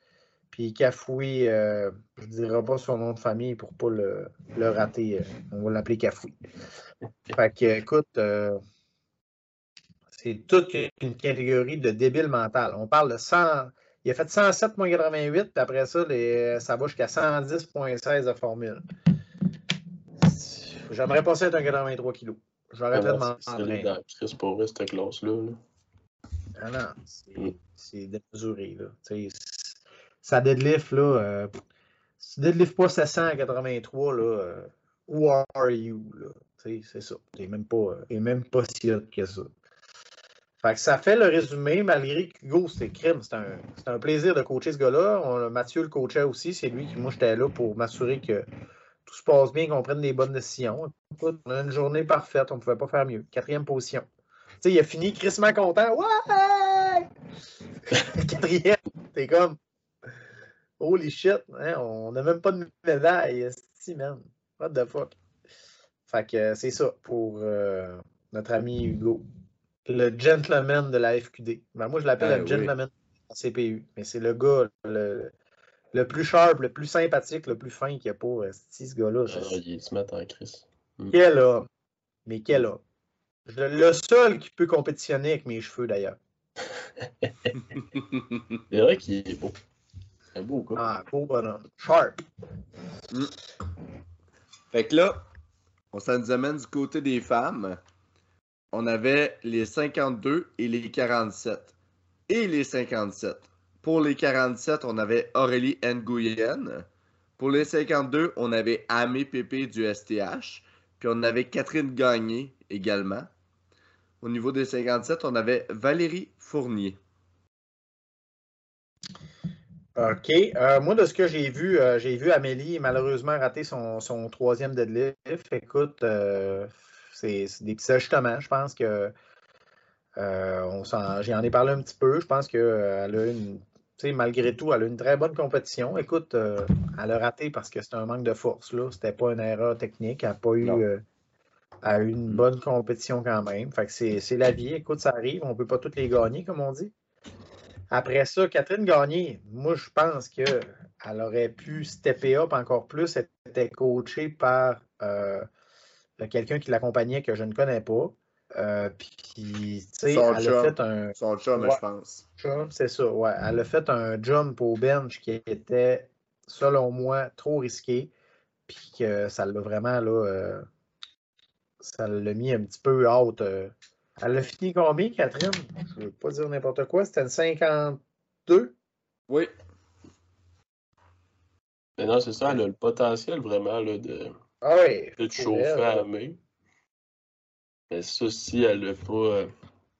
Speaker 3: Puis Cafoui, euh, je ne dirai pas son nom de famille pour ne pas le, le, rater. on va l'appeler Cafoui. Fait que, écoute, c'est toute une catégorie de débile mental. On parle de 100. Il a fait 107,88, puis après ça, ça va jusqu'à 110,16 de formule. J'aimerais passer être un 83 kg. J'aurais fait
Speaker 2: m'entraîner. C'est pour vrai, cette classe-là.
Speaker 3: Ah non, c'est mm. démesuré. Là. ça deadlift, là. Euh, si tu deadlift pas 783, là, euh, who are you? C'est ça. Il n'est même pas, même pas si hot que ça. Fait que ça fait le résumé, malgré que Hugo, c'est crime. C'est un, plaisir de coacher ce gars-là. Mathieu le coachait aussi. C'est lui qui, moi, j'étais là pour m'assurer que tout se passe bien, qu'on prenne des bonnes décisions. on a une journée parfaite. On ne pouvait pas faire mieux. Quatrième position. Tu sais, il a fini crissement content. Ouais! Quatrième. T'es comme. Holy shit. Hein, on n'a même pas de médaille. Si, man. What the fuck? Fait que c'est ça pour euh, notre ami Hugo le gentleman de la FQD. Ben, moi, je l'appelle ben le gentleman de la CPU. Mais c'est le gars le, le, plus sharp, le plus sympathique, le plus fin qu'il n'y a pas. ce gars-là.
Speaker 2: Ah, il se met en crise.
Speaker 3: Hmm. Quel homme. Mais quel homme. Le seul qui peut compétitionner avec mes cheveux, d'ailleurs.
Speaker 2: c'est vrai qu'il est beau. C'est beau, quoi.
Speaker 3: Ah, beau bonhomme. Sharp.
Speaker 1: Hmm. Fait que là, on s'en nous amène du côté des femmes on avait les 52 et les 47. Et les 57. Pour les 47, on avait Aurélie Nguyen. Pour les 52, on avait Amé Pépé du STH. Puis on avait Catherine Gagné également. Au niveau des 57, on avait Valérie Fournier.
Speaker 3: OK. Euh, moi, de ce que j'ai vu, euh, j'ai vu Amélie malheureusement rater son, troisième deadlift. Écoute, euh, c'est des petits ajustements. Je pense que j'en ai parlé un petit peu. Je pense qu'elle a une. Malgré tout, elle a une très bonne compétition. Écoute, elle a raté parce que c'est un manque de force. Ce n'était pas une erreur technique. Elle n'a pas eu, a eu une bonne compétition quand même. Fait que c'est la vie. Écoute, ça arrive. On ne peut pas toutes les gagner, comme on dit. Après ça, Catherine Gagné, moi, je pense qu'elle aurait pu stepper up encore plus. Elle était coachée par euh, quelqu'un qui l'accompagnait que je ne connais pas. Euh, puis, tu sais, elle a fait un.
Speaker 1: Son chum, je pense.
Speaker 3: C'est ça, ouais. Elle a fait un jump au bench qui était, selon moi, trop risqué. Puis que ça l'a vraiment, là. Euh, ça l'a mis un petit peu out elle a fini combien, Catherine? Je ne veux pas dire n'importe quoi. C'était une 52?
Speaker 1: Oui.
Speaker 2: Mais non, c'est ça. Elle a le potentiel vraiment là, de,
Speaker 3: ah oui,
Speaker 2: de chauffer à la main. Mais ça, si elle n'a pas. Euh,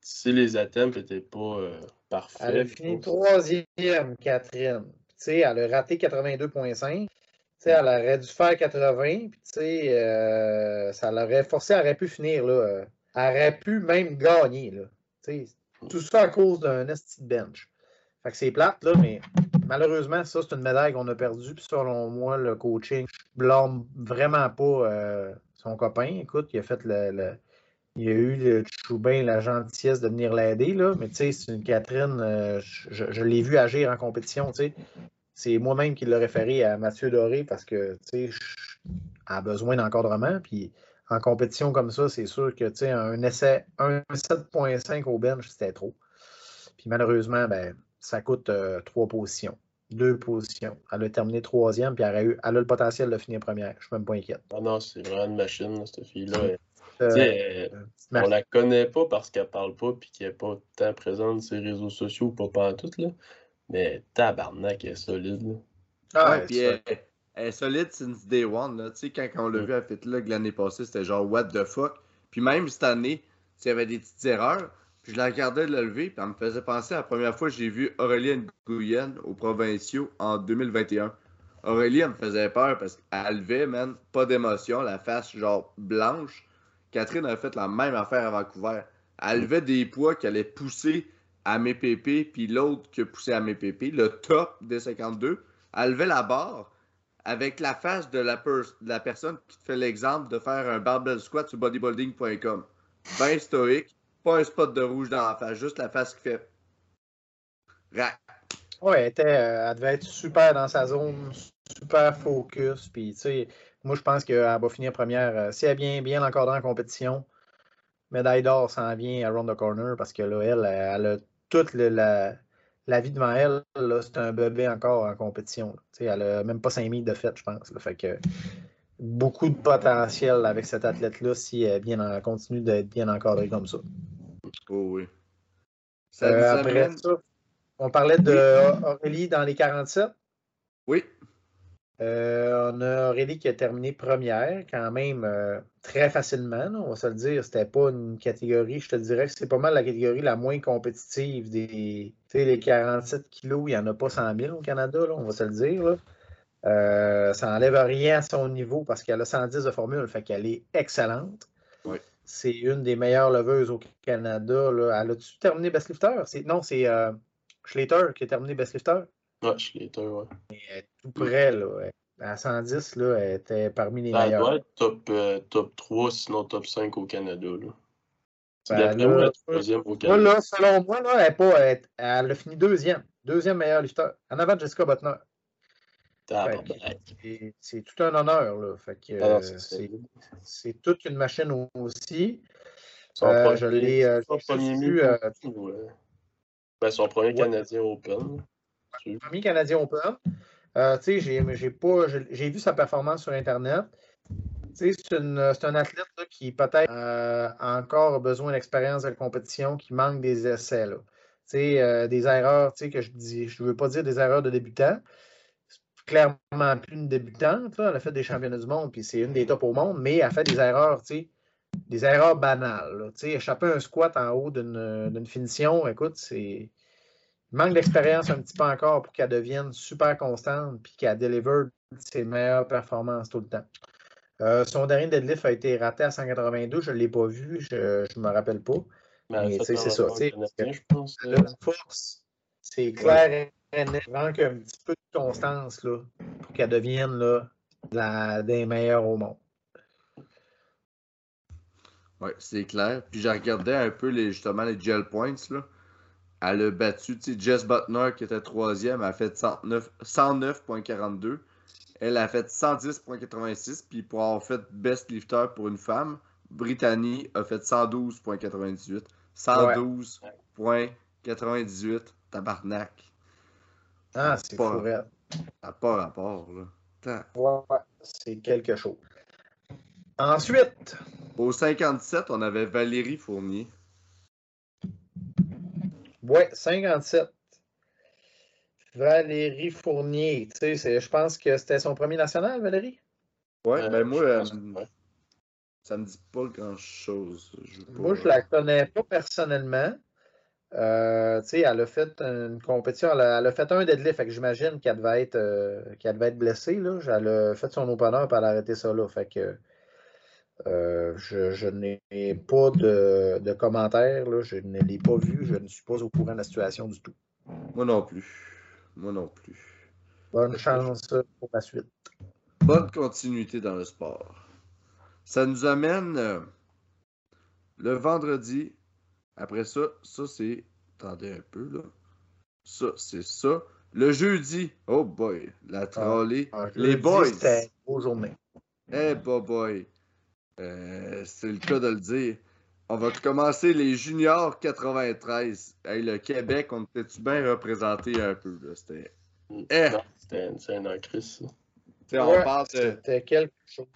Speaker 2: si les attempts n'étaient pas euh, parfaits.
Speaker 3: Elle a fini troisième, Catherine. Tu sais, elle a raté 82,5. Tu sais, elle aurait dû faire 80, puis tu sais, euh, ça l'aurait forcé, elle aurait pu finir là, aurait pu même gagner. Là. Tout ça à cause d'un esti bench. Fait que c'est plate, là, mais malheureusement, ça, c'est une médaille qu'on a perdue. Puis selon moi, le coaching, je blâme vraiment pas euh, son copain. Écoute, il a fait le. Il a eu le choubin, la gentillesse de venir l'aider, là. Mais tu sais, c'est une Catherine, euh, je, l'ai vu agir en compétition, tu sais. C'est moi-même qui l'ai référé à Mathieu Doré parce que, tu sais, a besoin d'encadrement. Puis en compétition comme ça, c'est sûr que un essai, un 7.5 au bench, c'était trop. Puis malheureusement, ben, ça coûte euh, trois positions. Deux positions. Elle a terminé troisième, puis elle a, eu, elle a le potentiel de finir première. Je ne suis même pas inquiète.
Speaker 2: Non, non, c'est vraiment une machine, cette fille-là. Euh, euh, on la connaît pas parce qu'elle parle pas puis qu'elle n'est pas tant présente sur les réseaux sociaux, pas pas tout, là. Mais tabarnak, elle est solide. Là.
Speaker 1: Ah, puis elle est solide since day one. Là. Tu sais, quand, on l'a vu à FitLog l'année passée, c'était genre what the fuck? Puis même cette année, il y avait des petites erreurs. Puis je la regardais le lever, puis elle me faisait penser à la première fois que j'ai vu Aurélie Guyenne aux provinciaux en 2021. Aurélie, elle me faisait peur parce qu'elle levait, man, pas d'émotion, la face genre blanche. Catherine a fait la même affaire à Vancouver. Elle levait des poids qu'elle allait pousser à mes pépés, puis l'autre que poussait à mes pépés, le top des 52. Elle levait la barre, avec la face de la, la personne qui te fait l'exemple de faire un barbell squat sur bodybuilding.com. Ben stoïque, pas un spot de rouge dans la face, juste la face qui fait rack.
Speaker 3: Ouais, elle, euh, elle devait être super dans sa zone, super focus. Puis, tu sais, moi, je pense qu'elle va finir première. Euh, si elle vient bien encadrée en compétition, médaille d'or s'en vient around the corner parce que là, elle, elle a toute la, la vie devant elle, c'est un bébé encore en compétition. Elle n'a même pas 5000 de fête, je pense. Fait que beaucoup de potentiel avec cette athlète-là si elle bien continue d'être bien encadrée comme ça.
Speaker 1: Oh oui.
Speaker 3: Euh, après ça, on parlait d'Aurélie dans les 47.
Speaker 1: Oui.
Speaker 3: Euh, on a Aurélie qui a terminé première, quand même euh, très facilement, on va se le dire. C'était pas une catégorie, je te dirais que c'est pas mal la catégorie la moins compétitive des. les 47 kilos, il n'y en a pas 100 000 au Canada, on va se le dire. Euh, ça n'enlève rien à son niveau parce qu'elle a 110 de formule, fait qu'elle est excellente. C'est une des meilleures leveuses au Canada. Là. Elle a-tu terminé Best Lifter? Non, c'est Schlater qui a terminé Best Lifter.
Speaker 2: Ouais, Schlater, ouais.
Speaker 3: Elle est tout près, là. À 110, là, elle était parmi les meilleurs.
Speaker 2: Elle doit être top, euh, top 3, sinon top 5 au Canada, là. Ben, là, troisième au Canada.
Speaker 3: Là, selon moi, là, elle, pas, elle, elle, a fini deuxième. Deuxième meilleur lifter. En avant de Jessica Butner. C'est tout un honneur, là. Fait que, ah c'est toute une machine aussi. Son euh, je l'ai euh,
Speaker 2: vu. Euh, ben, son premier Canadien Open.
Speaker 3: Premier Canadien Open. Euh, j'ai vu sa performance sur Internet. C'est un athlète qui peut-être euh, a encore besoin d'expérience de compétition, qui manque des essais. Là. Euh, des erreurs, que je dis, je ne veux pas dire des erreurs de débutant. Clairement plus une débutante. Elle a fait des championnats du monde, puis c'est une des tops au monde, mais elle a fait des erreurs, des erreurs banales. Échapper un squat en haut d'une finition, écoute, c'est manque d'expérience un petit peu encore pour qu'elle devienne super constante puis qu'elle deliver ses meilleures performances tout le temps. Euh, son dernier deadlift a été raté à 182, je ne l'ai pas vu, je ne me rappelle pas. Mais c'est
Speaker 2: c'est
Speaker 3: ça.
Speaker 2: je pense. euh,
Speaker 3: La force, c'est clair et net. Il manque un petit peu de constance là, pour qu'elle devienne là, la, des meilleures au monde.
Speaker 1: Oui, c'est clair. Puis j'ai regardé un peu les, justement les gel points. Là. Elle a battu Jess Butner qui était troisième, elle a fait 109 109.42. Elle a fait 110.86. Puis pour avoir fait best lifter pour une femme, Brittany a fait 112.98. 112.98. Tabarnak.
Speaker 3: Ah, c'est
Speaker 1: Pas-
Speaker 3: fourette.
Speaker 1: Ça n'a pas rapport. Là.
Speaker 3: Ouais, c'est quelque chose. Ensuite,
Speaker 1: Au 57, on avait Valérie Fournier.
Speaker 3: Ouais, 57. Valérie Fournier, tu sais, c'est- je pense que c'était son premier national, Valérie?
Speaker 1: Ouais,
Speaker 2: euh,
Speaker 1: ben moi, euh,
Speaker 2: ouais.
Speaker 1: ça me dit pas grand chose. Je
Speaker 3: Moi,
Speaker 1: pas-
Speaker 3: je la connais pas personnellement. Euh, tu sais, elle a fait une compétition, elle a, elle a fait un deadlift, fait que j'imagine qu'elle devait être, euh, qu'elle devait être blessée. Là. Elle a fait son opener et elle a arrêté ça là. Fait que euh, je, je n'ai pas de, de commentaires. Là. Je ne l'ai pas vu. Je ne suis pas au courant de la situation du tout.
Speaker 1: Moi non plus. Moi non plus.
Speaker 3: Bonne chance pour la suite.
Speaker 1: Bonne continuité dans le sport. Ça nous amène euh, le vendredi. Après ça, ça c'est. Attendez un peu là. Ça, c'est ça. Le jeudi. Oh boy. La trolley.
Speaker 3: Ah,
Speaker 1: Les boys.
Speaker 3: C'était une journée.
Speaker 1: Eh boy boy. Euh, c'est le cas de le dire. On va commencer les juniors 93. Hey, le Québec, on était-tu bien représenté un peu? Là? C'était. Eh.
Speaker 2: C'était c'est un en crise, ça.
Speaker 1: Tu sais, on
Speaker 3: Ouais,
Speaker 1: parle de.
Speaker 3: C'était quelque chose.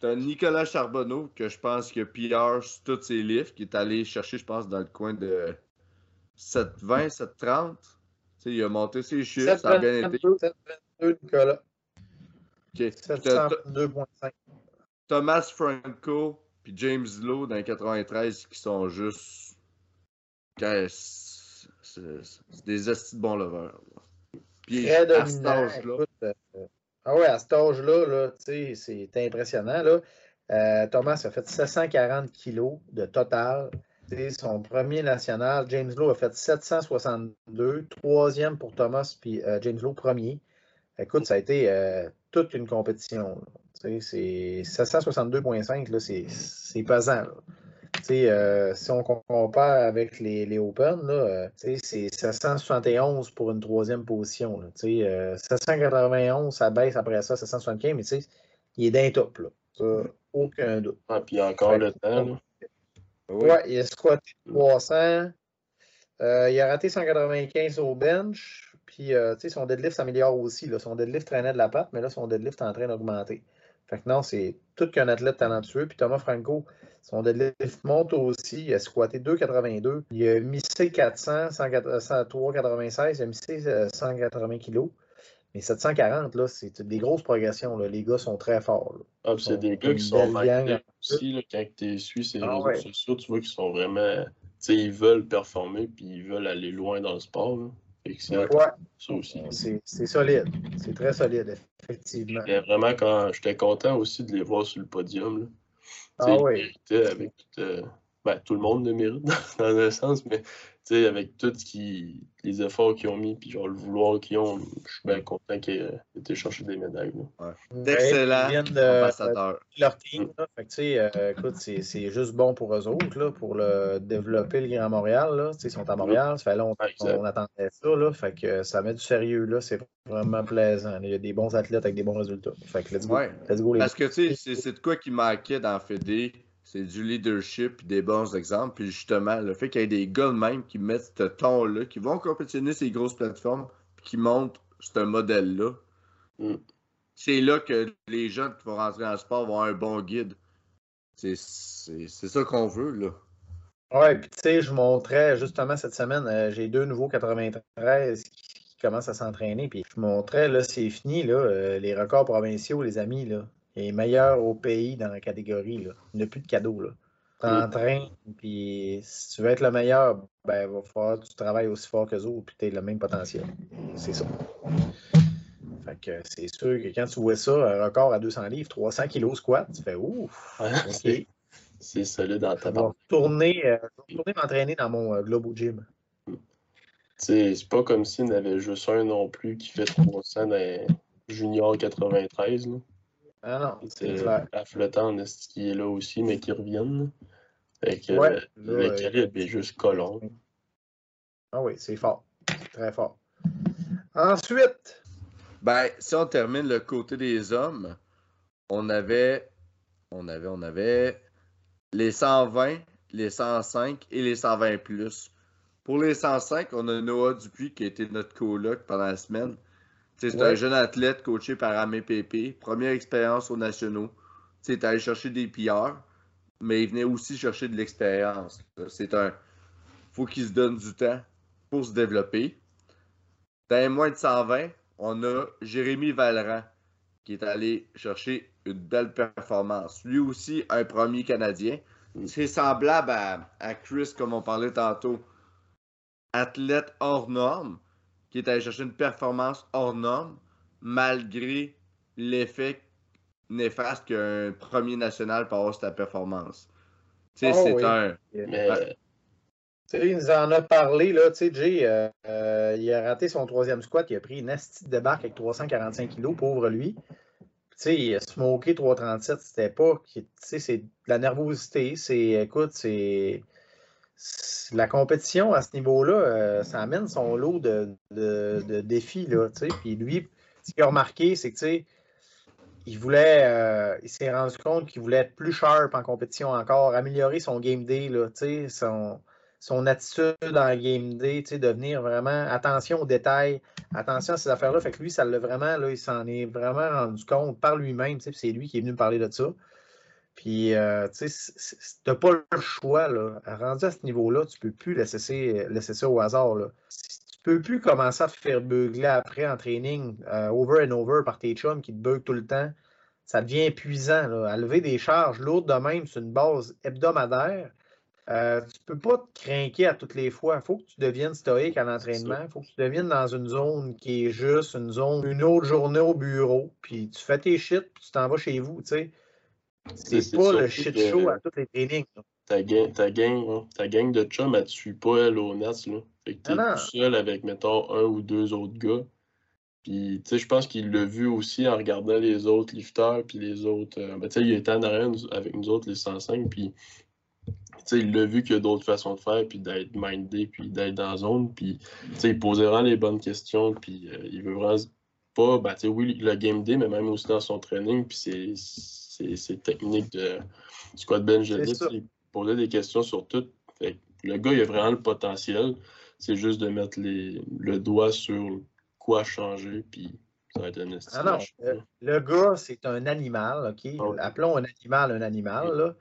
Speaker 1: T'as Nicolas Charbonneau, que je pense que PR sur tous ses livres, qui est allé chercher, je pense, dans le coin de 720, 730. Tu sais, il a monté ses chiffres, ça a bien été.
Speaker 3: 722, 722, Nicolas.
Speaker 1: Ok. Puis t'as-
Speaker 3: 702.5.
Speaker 1: Thomas Franco puis James Lowe dans les 93 qui sont juste. C'est des estis de bons lovers. Puis
Speaker 3: Très
Speaker 1: à cet âge-là,
Speaker 3: euh, ah ouais, à cet âge-là, là, tu sais, c'est impressionnant. Là. Euh, Thomas a fait 740 kilos de total. C'est son premier national. James Lowe a fait 762. Troisième pour Thomas, puis euh, James Lowe premier. Écoute, ça a été toute une compétition. C'est 762,5, là, c'est c'est pesant. là. Euh, si on compare avec les, les Open, là, euh, c'est 771 pour une troisième position. là. Tu sais, euh, 791, ça baisse après ça, 775, mais il est d'un top. Là. Ça, aucun doute.
Speaker 2: Ah, puis encore le temps,
Speaker 1: oui.
Speaker 3: Ouais, il a squatté 300. Euh, il a raté 195 au bench. Puis, euh, tu sais, son deadlift s'améliore aussi. Là. Son deadlift traînait de la patte, mais là, son deadlift est en train d'augmenter. Fait que non, c'est tout qu'un athlète talentueux. Puis Thomas Franco, son deadlift monte aussi. Il a squatté 2,82. Il a missé 400, 3,96. Il a missé euh, 180 kilos. Mais 740, là, c'est des grosses progressions. Là. Les gars sont très forts.
Speaker 2: Ah, c'est des gars qui sont mindés aussi, là, quand tu suis ces
Speaker 3: Ah
Speaker 2: réseaux
Speaker 3: ouais.
Speaker 2: sociaux, tu vois qu'ils sont vraiment. Tu sais, ils veulent performer, puis ils veulent aller loin dans le sport. Là. Que c'est
Speaker 3: Ouais,
Speaker 2: ça aussi.
Speaker 3: c'est c'est solide. C'est très solide, effectivement.
Speaker 2: J'étais vraiment quand j'étais content aussi de les voir sur le podium. Là.
Speaker 3: Ah oui.
Speaker 2: avec tout, euh, ben, tout le monde le mérite dans un sens, mais tu sais, avec tout ce qui, les efforts qu'ils ont mis, puis genre le vouloir qu'ils ont, je suis bien content qu'ils aient été chercher des médailles. là.
Speaker 1: D'excellents
Speaker 3: ils viennent de-
Speaker 1: ambassadeurs.
Speaker 3: leur team. là. Fait que, tu sais, euh, écoute, c'est c'est juste bon pour eux autres, là, pour le développer le Grand Montréal. Là. Tu sais, Ils sont à Montréal, ça fait longtemps
Speaker 2: Ouais,
Speaker 3: qu'on attendait ça. Là. Fait que euh, ça met du sérieux. là. C'est vraiment plaisant. Il y a des bons athlètes avec des bons résultats. Fait que let's go.
Speaker 1: Ouais.
Speaker 3: Let's go les
Speaker 1: Parce que tu sais, c'est- c'est de quoi qui manquait dans Fédé, c'est du leadership et des bons exemples. Puis justement, le fait qu'il y ait des gars de même qui mettent ce ton-là, qui vont compétitionner ces grosses plateformes, puis qui montrent ce modèle-là,
Speaker 2: Mm.
Speaker 1: c'est là que les jeunes qui vont rentrer dans le sport vont avoir un bon guide. C'est c'est- c'est ça qu'on veut, là.
Speaker 3: Ouais, puis tu sais, je montrais justement cette semaine, euh, j'ai deux nouveaux 93 qui, qui commencent à s'entraîner. Puis je montrais, là, c'est fini, là, euh, les records provinciaux, les amis, là. Les meilleurs au pays dans la catégorie, là. Il n'y a plus de cadeaux, là. t'entraînes, puis si tu veux être le meilleur, ben, il va falloir que tu travailles aussi fort que autres, puis tu le même potentiel. C'est ça. Fait que c'est sûr que quand tu vois ça, un record à 200 livres, 300 kilos squat, tu fais ouf.
Speaker 2: C'est solide dans ta
Speaker 3: Je vais retourner, euh, je vais retourner m'entraîner dans mon euh, Globo Gym.
Speaker 2: C'est c'est pas comme s'il y en avait juste un non plus qui fait 300 dans Junior 93. Là.
Speaker 3: Ah non, c'est
Speaker 2: C'est
Speaker 3: clair.
Speaker 2: la flottante est qui est là aussi, mais qui reviennent. Fait que
Speaker 3: Ouais,
Speaker 2: euh,
Speaker 3: là,
Speaker 2: le calibre est juste colon.
Speaker 3: Ah oui, c'est fort. C'est très fort. Ensuite,
Speaker 1: Ben, si on termine le côté des hommes, on avait, on avait, on avait les 120, les 105 et les 120 plus. Pour les 105, on a Noah Dupuis qui a été notre coloc pendant la semaine. C'est
Speaker 3: Ouais.
Speaker 1: un jeune athlète coaché par Amé Pépé. Première expérience aux nationaux. Tu allé chercher des PR, mais il venait aussi chercher de l'expérience. C'est un. faut qu'il se donne du temps pour se développer. Dans les moins de 120, on a Jérémy Valran qui est allé chercher une belle performance. Lui aussi, un premier Canadien. C'est semblable à, à Chris, comme on parlait tantôt. Athlète hors norme, qui est allé chercher une performance hors norme, malgré l'effet néfaste qu'un premier national peut avoir sur ta performance. Tu sais,
Speaker 3: Oh
Speaker 1: c'est
Speaker 3: oui.
Speaker 1: un.
Speaker 2: Mais
Speaker 1: Ouais.
Speaker 3: tu sais, il nous en a parlé, là, tu sais, Jay, euh, euh, il a raté son troisième squat, il a pris une asti de débarque avec 345 kilos, pauvre lui. Tu sais, il a smoké 337, c'était pas, tu sais, c'est de la nervosité, c'est, écoute, c'est- la compétition à ce niveau-là, euh, ça amène son lot de, défis, là, puis lui, ce qu'il a remarqué, c'est que, il voulait, euh, s'est rendu compte qu'il voulait être plus sharp en compétition encore, améliorer son game day, là, son, attitude en game day, devenir vraiment attention aux détails, attention à ces affaires-là. Fait que lui, ça l'a vraiment, là, il s'en est vraiment rendu compte par lui-même, c'est lui qui est venu me parler de ça. Puis, euh, tu sais, t'as pas le choix, là. Rendu à ce niveau-là, tu peux plus laisser, laisser ça au hasard, là. Tu peux plus commencer à te faire beugler après en training, euh, over and over par tes chums qui te beuglent tout le temps. Ça devient épuisant, là. À lever des charges lourdes de même sur une base hebdomadaire, euh, tu peux pas te craquer à toutes les fois. Il faut que tu deviennes stoïque à l'entraînement. Il faut que tu deviennes dans une zone qui est juste une zone, une autre journée au bureau. Puis tu fais tes shit, puis tu t'en vas chez vous. tu sais. C'est
Speaker 2: c'est
Speaker 3: pas le shit
Speaker 2: que-
Speaker 3: show à tous les trainings.
Speaker 2: ta gang, ta gang, hein, ta gang de chums, elle te suit pas, elle, au Nets, là. Fait que t'es
Speaker 3: Ah
Speaker 2: tout seul avec, mettons, un ou deux autres gars. Puis, tu sais, je pense qu'il l'a vu aussi en regardant les autres lifters, puis les autres... euh, ben, tu sais, il était en arrière nous- avec nous autres, les 105, puis... Tu sais, il l'a vu qu'il y a d'autres façons de faire, puis d'être mindé, puis d'être dans la zone, puis... Tu sais, il posait vraiment les bonnes questions, puis euh, il veut vraiment pas... Ben, tu sais, oui, le game day, mais même aussi dans son training, puis ses, ses, ses techniques de squat bench, il posait des questions sur tout. Fait que le gars, il a vraiment le potentiel. C'est juste de mettre les, le doigt sur quoi changer, puis ça va être un esti
Speaker 3: Ah euh, le gars, c'est un animal, OK?
Speaker 2: Ah.
Speaker 3: Appelons un animal un animal, là.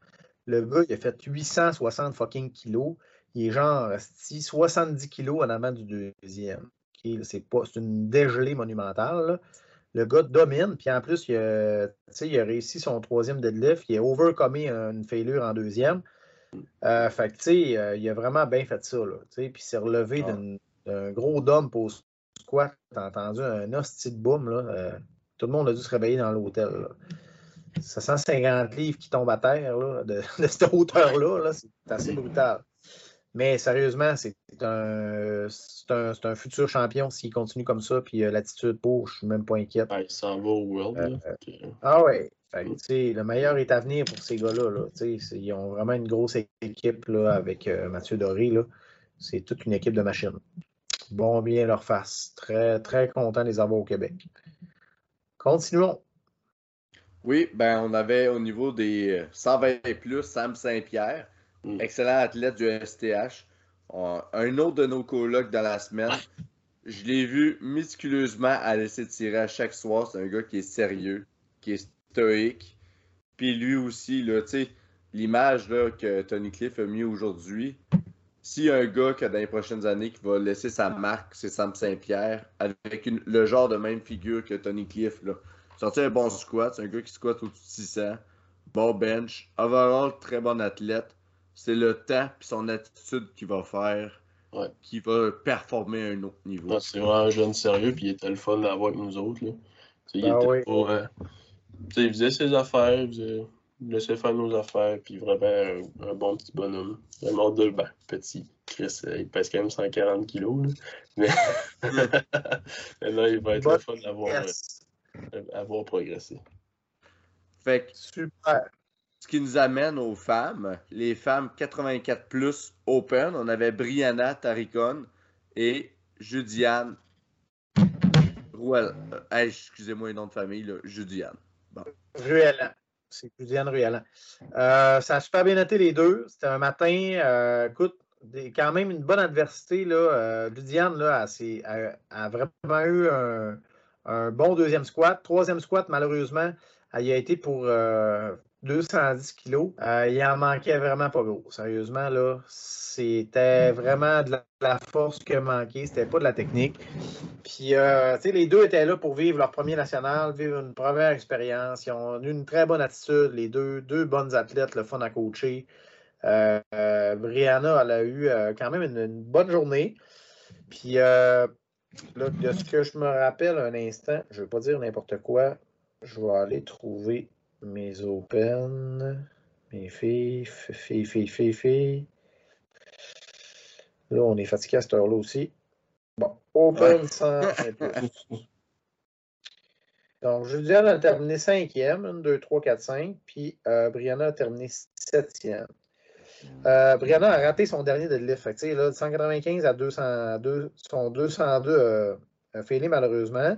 Speaker 3: Le gars, il a fait 860 fucking kilos. Il est genre esti, 70 kilos en avant du deuxième. C'est une dégelée monumentale, là. Le gars domine, puis en plus, il a, il réussi son troisième deadlift. Il a overcomé une failure en deuxième. Euh, fait que, tu sais, euh, il a vraiment bien fait ça, là. Puis il s'est relevé
Speaker 1: Ah.
Speaker 3: d'un- gros dôme pour squat. T'as entendu un hostie de boom, là. euh, tout le monde a dû se réveiller dans l'hôtel. là. C'est 150 livres qui tombent à terre là, de, de cette hauteur-là. Là, c'est assez brutal. Mais sérieusement, c'est un, c'est un, c'est un futur champion s'il continue comme ça. Puis euh, l'attitude pour, je suis même pas inquiète.
Speaker 2: Ouais, il s'en va au World.
Speaker 3: Euh,
Speaker 2: que,
Speaker 3: Ah ouais. Fait le meilleur est à venir pour ces gars-là. Là. Ils ont vraiment une grosse équipe là, avec euh, Mathieu Doré. là. C'est toute une équipe de machines. Bon bien leur face. Très, très content de les avoir au Québec. Continuons.
Speaker 1: Oui, ben on avait au niveau des euh, 120 plus Sam Saint-Pierre,
Speaker 2: Mm.
Speaker 1: excellent athlète du STH. Un autre de nos colocs dans la semaine. Je l'ai vu méticuleusement à laisser tirer à chaque soir. C'est un gars qui est sérieux, qui est stoïque. Puis lui aussi, l'image que Tony Cliff a mis aujourd'hui, s'il y a un gars que dans les prochaines années qui va laisser sa marque, c'est Sam Saint-Pierre, avec le genre de même figure que Tony Cliff. Là. Sortir un bon squat, c'est un gars qui squatte au-dessus de 600, bon bench, overall, très bon athlète. C'est le temps et son attitude qui va faire,
Speaker 2: Ouais.
Speaker 1: qui va performer à un autre niveau.
Speaker 2: Ouais, c'est vraiment un jeune sérieux, puis il était le fun d'avoir avec nous autres. Là. Tu sais, il, était
Speaker 3: oui.
Speaker 2: pas, euh, tu sais, il faisait ses affaires, il, faisait, il laissait faire nos affaires, puis vraiment un, un bon petit bonhomme. Vraiment de ben, petit. Chris, euh, il pèse quand même 140 kilos. Là. Mais... Mais là, il va être le fun d'avoir
Speaker 3: Yes.
Speaker 2: euh, avoir progressé.
Speaker 1: Fait que
Speaker 3: Super.
Speaker 1: Ce qui nous amène aux femmes, les femmes 84 plus Open, on avait Brianna Taricon et Judiane Rouel. euh, excusez-moi le nom de famille, Judiane.
Speaker 3: Ruellan. C'est Juliane Ruellan. Euh, ça a super bien été les deux. C'était un matin, euh, écoute, quand même une bonne adversité. Là. Ludiane là, a, a- vraiment eu un, un bon deuxième squat. Troisième squat, malheureusement, elle y a été pour 210 kilos. Euh, il en manquait vraiment pas gros. Sérieusement, là, c'était vraiment de la, de la force que manquait. C'était pas de la technique. Puis, euh, tu sais, les deux étaient là pour vivre leur premier national, vivre une première expérience. Ils ont eu une très bonne attitude, les deux, deux bonnes athlètes, le fun à coacher. Euh, Brianna, elle a eu quand même une, une bonne journée. Puis, là, de ce que je me rappelle un instant, je ne veux pas dire n'importe quoi, je vais aller trouver mes open, mes filles, filles, filles, filles, filles. Là, on est fatigué à cette heure-là aussi. Bon, open
Speaker 1: Ouais.
Speaker 3: 100 et plus. Donc, Juliane a terminé cinquième, 1, 2, 3, 4, 5, puis euh, Brianna a terminé septième. Euh, Brianna a raté son dernier deadlift. Fait que, là, de 195 à 202, son 202 euh, a failé malheureusement.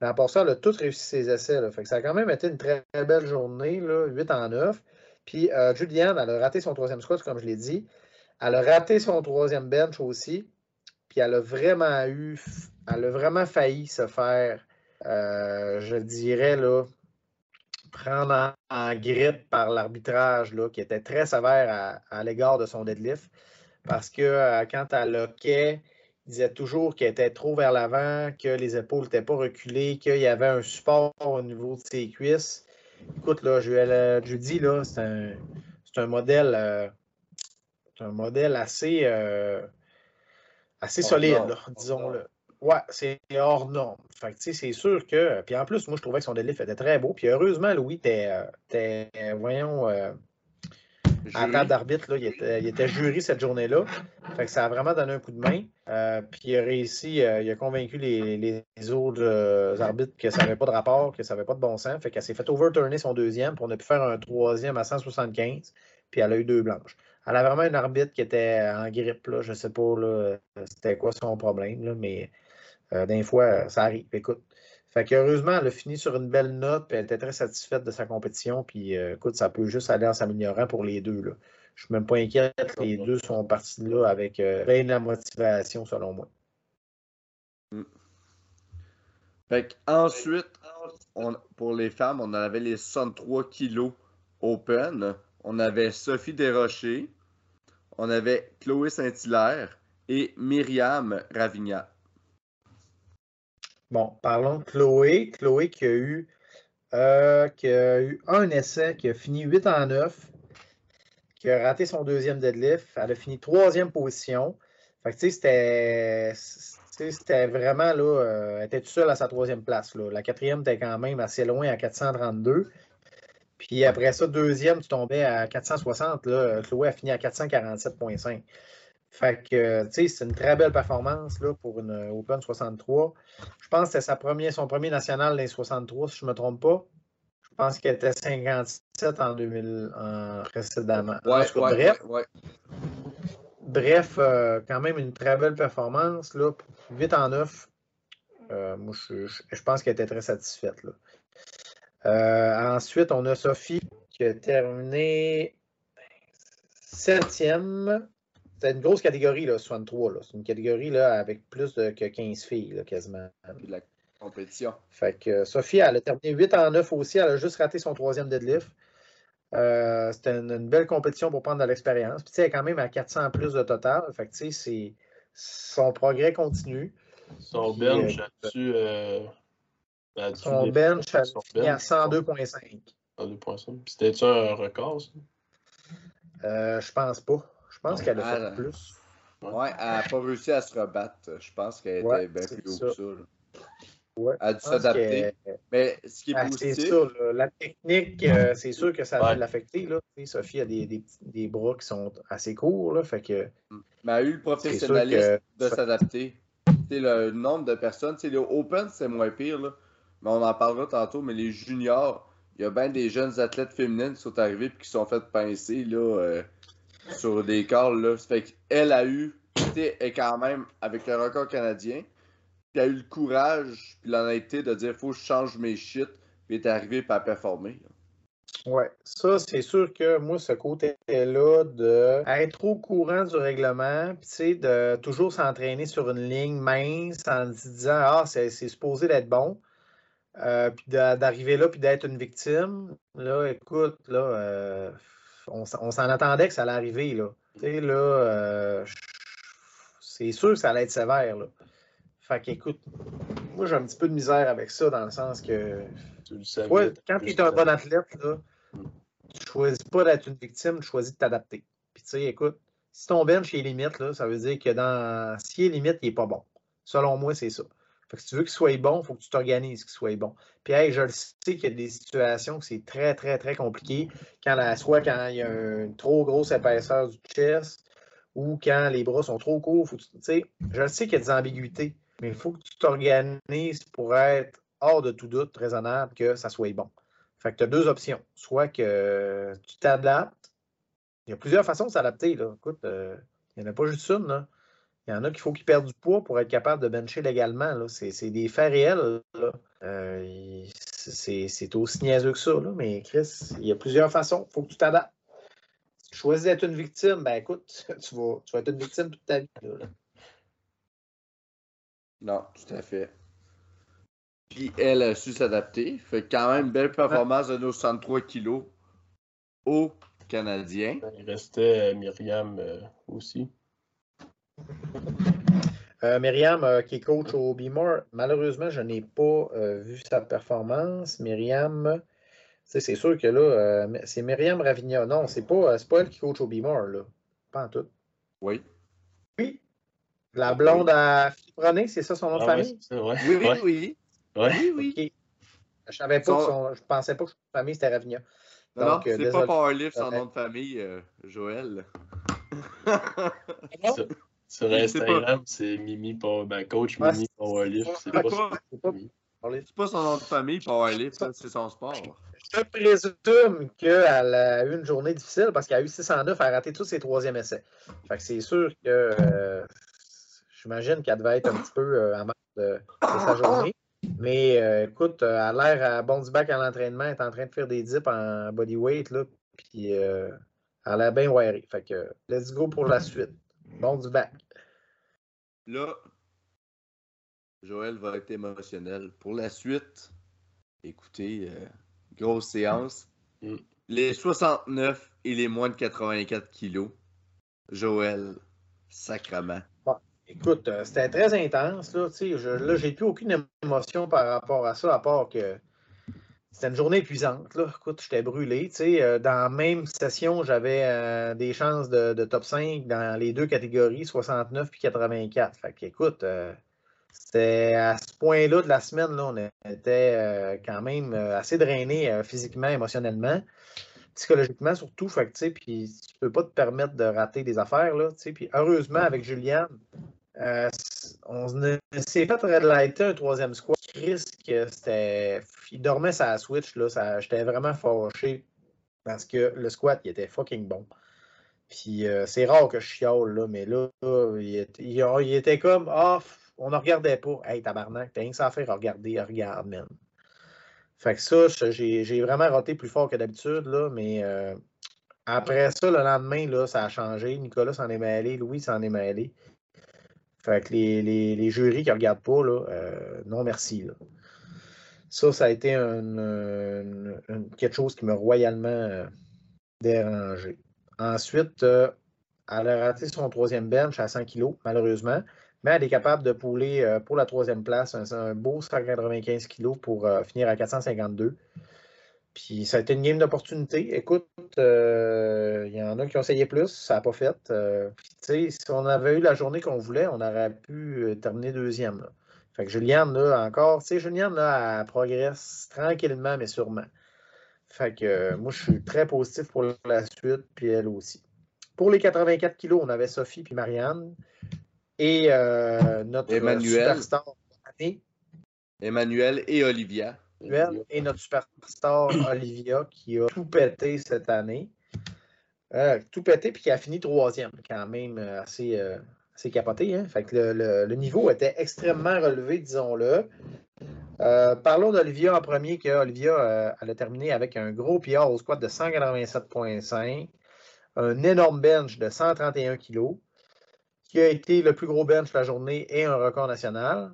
Speaker 3: Mais part ça, elle a tous réussi ses essais. Ça a quand même été une très, belle journée, là, 8 en 9. Puis euh, Juliane, elle a raté son troisième squat, comme je l'ai dit. Elle a raté son troisième bench aussi. Puis elle a vraiment eu, elle a vraiment failli se faire, euh, je dirais, là, prendre en, en grippe par l'arbitrage, qui était très sévère à, l'égard de son deadlift. Parce que euh, quand elle loquait, disait toujours qu'elle était trop vers l'avant, que les épaules n'étaient pas reculées, qu'il y avait un support au niveau de ses cuisses. Écoute, là, je, je dis, là, c'est un, modèle. euh, un modèle assez, euh, assez
Speaker 1: Hors
Speaker 3: solide,
Speaker 1: norme,
Speaker 3: là,
Speaker 1: hors
Speaker 3: disons-le. Ouais, c'est hors norme. Fait que, tu sais, c'est sûr que. Puis en plus, moi, je trouvais que son deadlift était très beau. Puis heureusement, Louis euh, euh, voyons, euh, à la
Speaker 1: Jury.
Speaker 3: table d'arbitre, il était, il était jury cette journée-là. Fait que ça a vraiment donné un coup de main. Euh, puis il a réussi, euh, il a convaincu les, les autres euh, arbitres que ça n'avait pas de rapport, que ça n'avait pas de bon sens. Fait qu'elle s'est fait overturner son deuxième, puis on a pu faire un troisième à 175, puis elle a eu deux blanches. Elle a vraiment une arbitre qui était en grippe, là. Je sais pas c'était quoi son problème, là, mais des fois, ça arrive. Écoute. Fait que heureusement, elle a fini sur une belle note, puis elle était très satisfaite de sa compétition. Puis euh, écoute, ça peut juste aller en s'améliorant pour les deux. Là. Je suis même pas inquiète. Les deux sont partis là avec euh, de la motivation, selon moi.
Speaker 1: Fait que ensuite, pour les femmes, on avait les 63 kilos open. On avait Sophie Desrochers. On avait Chloé Saint-Hilaire et Myriam Ravignac.
Speaker 3: Bon, parlons de Chloé. Chloé qui a eu, euh, qui a eu un essai, qui a fini 8 en 9, qui a raté son deuxième deadlift. Elle a fini troisième position. Fait que, tu sais, c'était. vraiment là, euh, elle était toute seule à sa troisième place. La quatrième était quand même assez loin à 432. Puis après ça, deuxième, tu tombais à 460. Là. Chloé a fini à 447,5. Fait que, tu sais, c'est une très belle performance là, pour une Open 63. Je pense que c'était son premier national dans les 63, si je ne me trompe pas. Je pense qu'elle était 57 en 2000 en précédemment. En
Speaker 1: Ouais,
Speaker 3: cas,
Speaker 1: ouais,
Speaker 3: bref,
Speaker 1: ouais.
Speaker 3: bref euh, quand même une très belle performance. Là, 8 en 9. Euh, moi, je, je- je pense qu'elle était très satisfaite. Là. Euh, ensuite, on a Sophie qui a terminé septième. C'est une grosse catégorie, là, 63. là. C'est une catégorie là, avec plus de, que 15 filles, là, quasiment.
Speaker 1: Puis la compétition.
Speaker 3: Fait que euh, Sophie, elle a terminé 8 en 9 aussi. Elle a juste raté son troisième deadlift. Euh, C'était une, une belle compétition pour prendre de l'expérience. Puis, tu sais, elle est quand même à 400 plus de total. Fait que, tu sais, c'est- son progrès continue.
Speaker 2: Son
Speaker 3: Puis,
Speaker 2: bench
Speaker 3: euh,
Speaker 2: là-dessus. Euh,
Speaker 3: Son
Speaker 2: des-
Speaker 3: bench, elle fini à
Speaker 2: bench,
Speaker 3: 102,5.
Speaker 2: son 2.5. Puis C'était-tu un record, ça?
Speaker 3: Euh, je pense pas. Je pense qu'elle a fait
Speaker 1: Ah,
Speaker 3: plus.
Speaker 1: Ouais, elle n'a pas réussi à se rebattre. Je pense qu'elle
Speaker 3: Ouais,
Speaker 1: était bien plus haut que ça. là.
Speaker 3: Ouais,
Speaker 1: Elle a dû s'adapter. Mais ce qui est
Speaker 3: Ah, c'est là. la technique, euh, c'est sûr que ça a
Speaker 2: Ouais.
Speaker 3: dû l'affecter. là. Tu sais, Sophie a des, des, petits- des bras qui sont assez courts, là, fait que
Speaker 1: mais elle a eu le
Speaker 3: sûr
Speaker 1: professionnalisme
Speaker 3: que
Speaker 1: de s'adapter. C'est le nombre de personnes. Tu sais, le Open, c'est moins pire, là. mais on en parlera tantôt. Mais les juniors, il y a bien des jeunes athlètes féminines qui sont arrivés et qui se sont fait pincer là, euh, sur des corps. Là. Fait qu'elle a eu, tu est quand même avec le record canadien. Elle a eu le courage puis l'honnêteté de dire faut que je change mes shit. Puis est arrivée à performer. là.
Speaker 3: Ouais, ça, c'est sûr que moi, ce côté-là de être au courant du règlement, tu sais, de toujours s'entraîner sur une ligne mince en disant Ah, c'est supposé d'être bon, euh, puis d'a- d'arriver là, puis d'être une victime. Là, écoute, là, euh, on, s'en attendait que ça allait arriver, là. Là, euh, c'est sûr que ça allait être sévère, là. Fait qu'écoute, moi, j'ai un petit peu de misère avec ça, dans le sens que
Speaker 2: Tu le savais.
Speaker 3: Ouais, quand tu es un bon athlète, là, tu choisis pas d'être une victime, tu choisis de t'adapter. Puis tu sais, écoute, si ton bench est limite, là, ça veut dire que dans. S'il est limite, il n'est pas bon. Selon moi, c'est ça. Fait que si tu veux qu'il soit bon, il faut que tu t'organises qu'il soit bon. Puis hey, je le sais qu'il y a des situations que c'est très, très, très compliqué. Quand soit quand il y a une trop grosse épaisseur du chest ou quand les bras sont trop courts. Faut que tu je le sais qu'il y a des ambiguïtés, mais il faut que tu t'organises pour être hors de tout doute raisonnable que ça soit bon. Fait que tu as deux options. Soit que tu t'adaptes. Il y a plusieurs façons de s'adapter. Écoute, euh, il n'y en a pas juste une. là. Il y en a qu'il faut qu'ils perdent du poids pour être capable de bencher légalement. là. C'est c'est des faits réels. là. Euh, c'est c'est aussi niaiseux que ça. là. Mais Chris, il y a plusieurs façons. Il faut que tu t'adaptes. Si tu choisis d'être une victime, ben écoute, tu vas, tu vas être une victime toute ta vie. là.
Speaker 1: Non, tout à fait. Puis elle a su s'adapter. Fait quand même belle performance de nos 63 kilos au Canadien.
Speaker 2: Il restait euh, Myriam euh, aussi.
Speaker 3: Euh, Myriam, euh, qui est coach au Beemore, malheureusement, je n'ai pas euh, vu sa performance. Myriam, c'est sûr que là, euh, c'est Myriam Ravigna. Non, c'est pas, euh, c'est pas elle qui coach au Beemore, là. Pas en tout.
Speaker 1: Oui.
Speaker 3: Oui. La blonde à Philippe René, c'est ça son nom de
Speaker 2: Ah
Speaker 3: famille?
Speaker 2: ouais.
Speaker 1: Oui, oui,
Speaker 2: Ouais.
Speaker 1: oui. Oui, oui.
Speaker 3: Je savais pas
Speaker 1: Son-
Speaker 3: que son, je pensais pas que son famille c'était Ravigna.
Speaker 1: Non,
Speaker 3: Donc,
Speaker 1: non,
Speaker 3: euh,
Speaker 1: c'est pas Powerlift son nom de famille, euh, Joël.
Speaker 2: Sur. Instagram, c'est Mimi Power, ben, coach
Speaker 3: Ah,
Speaker 2: Mimi
Speaker 3: c'est-
Speaker 2: Powerlift. C'est pas
Speaker 1: pas-
Speaker 3: pas
Speaker 1: C'est pas son nom de famille, Powerlift, c'est son sport.
Speaker 3: Je présume qu'elle a eu une journée difficile parce qu'elle a eu 609, elle a raté tous ses troisième essais. Fait que c'est sûr que euh, j'imagine qu'elle devait être un petit peu euh, en de, de sa journée. Mais euh, écoute, euh, elle a l'air à bon du bac à l'entraînement, elle est en train de faire des dips en bodyweight, là, puis euh, elle a l'air bien wirée. Fait que let's go pour la suite. Bon du bac.
Speaker 1: Là, Joël va être émotionnel. Pour la suite, écoutez, euh, grosse séance.
Speaker 2: Mm.
Speaker 1: Les 69 et les moins de 84 kilos. Joël, sacrement.
Speaker 3: Écoute, euh, c'était très intense. Là, j'ai plus aucune émotion par rapport à ça, à part que c'était une journée épuisante. Là. Écoute, j'étais brûlé. Euh, dans la même session, j'avais euh, des chances de, de top 5 dans les deux catégories, 69 puis 84. Fait que, écoute, euh, c'était à ce point-là de la semaine, là, on était euh, quand même assez drainé physiquement, émotionnellement psychologiquement surtout. Fait que, puis tu peux pas te permettre de rater des affaires, là. Puis heureusement, avec Juliane, euh, on s'est fait redlighter un troisième squat. Chris, c'était... Il dormait sa switch. J'étais vraiment fâché parce que le squat, il était fucking bon. Puis euh, c'est rare que je chiale, là, mais là, il, était, comme, ah, on ne regardait pas. Hey, tabarnak, t'as rien que ça à faire, regarder, regarde, man. Fait que ça, j'ai vraiment roté plus fort que d'habitude, là, mais euh, après ça, le lendemain, là, ça a changé. Nicolas s'en est mêlé, Louis s'en est mêlé. Fait que les, les, les jurys qui ne regardent pas, là, euh, non merci. Là. Ça, ça a été un- un- un- quelque chose qui m'a royalement euh, dérangé. Ensuite, euh, elle a raté son troisième bench à 100 kg, malheureusement, mais elle est capable de pouler pour la troisième place un, un beau 195 kg pour finir à 452. Puis ça a été une game d'opportunité. Écoute, euh, il y en a qui ont essayé plus, ça n'a pas fait. Euh, si on avait eu la journée qu'on voulait, on aurait pu euh, terminer deuxième. Fait que Juliane, là, encore, tu sais, Juliane, là, elle progresse tranquillement, mais sûrement. Fait que moi, je suis très positif pour la suite, puis elle aussi. Pour les 84 kilos, on avait Sophie puis Marianne. Et notre
Speaker 1: Emmanuel.
Speaker 3: superstar
Speaker 1: Emmanuel et Olivia
Speaker 3: et notre superstar Olivia qui a tout pété cette année. Euh, tout pété puis qui a fini troisième, quand même euh, assez, euh, assez capoté. Hein? Fait que le, niveau était extrêmement relevé, disons-le. parlons d'Olivia en premier, que Olivia elle a terminé avec un gros PR au squat de 187,5, un énorme bench de 131 kg, qui a été le plus gros bench de la journée et un record national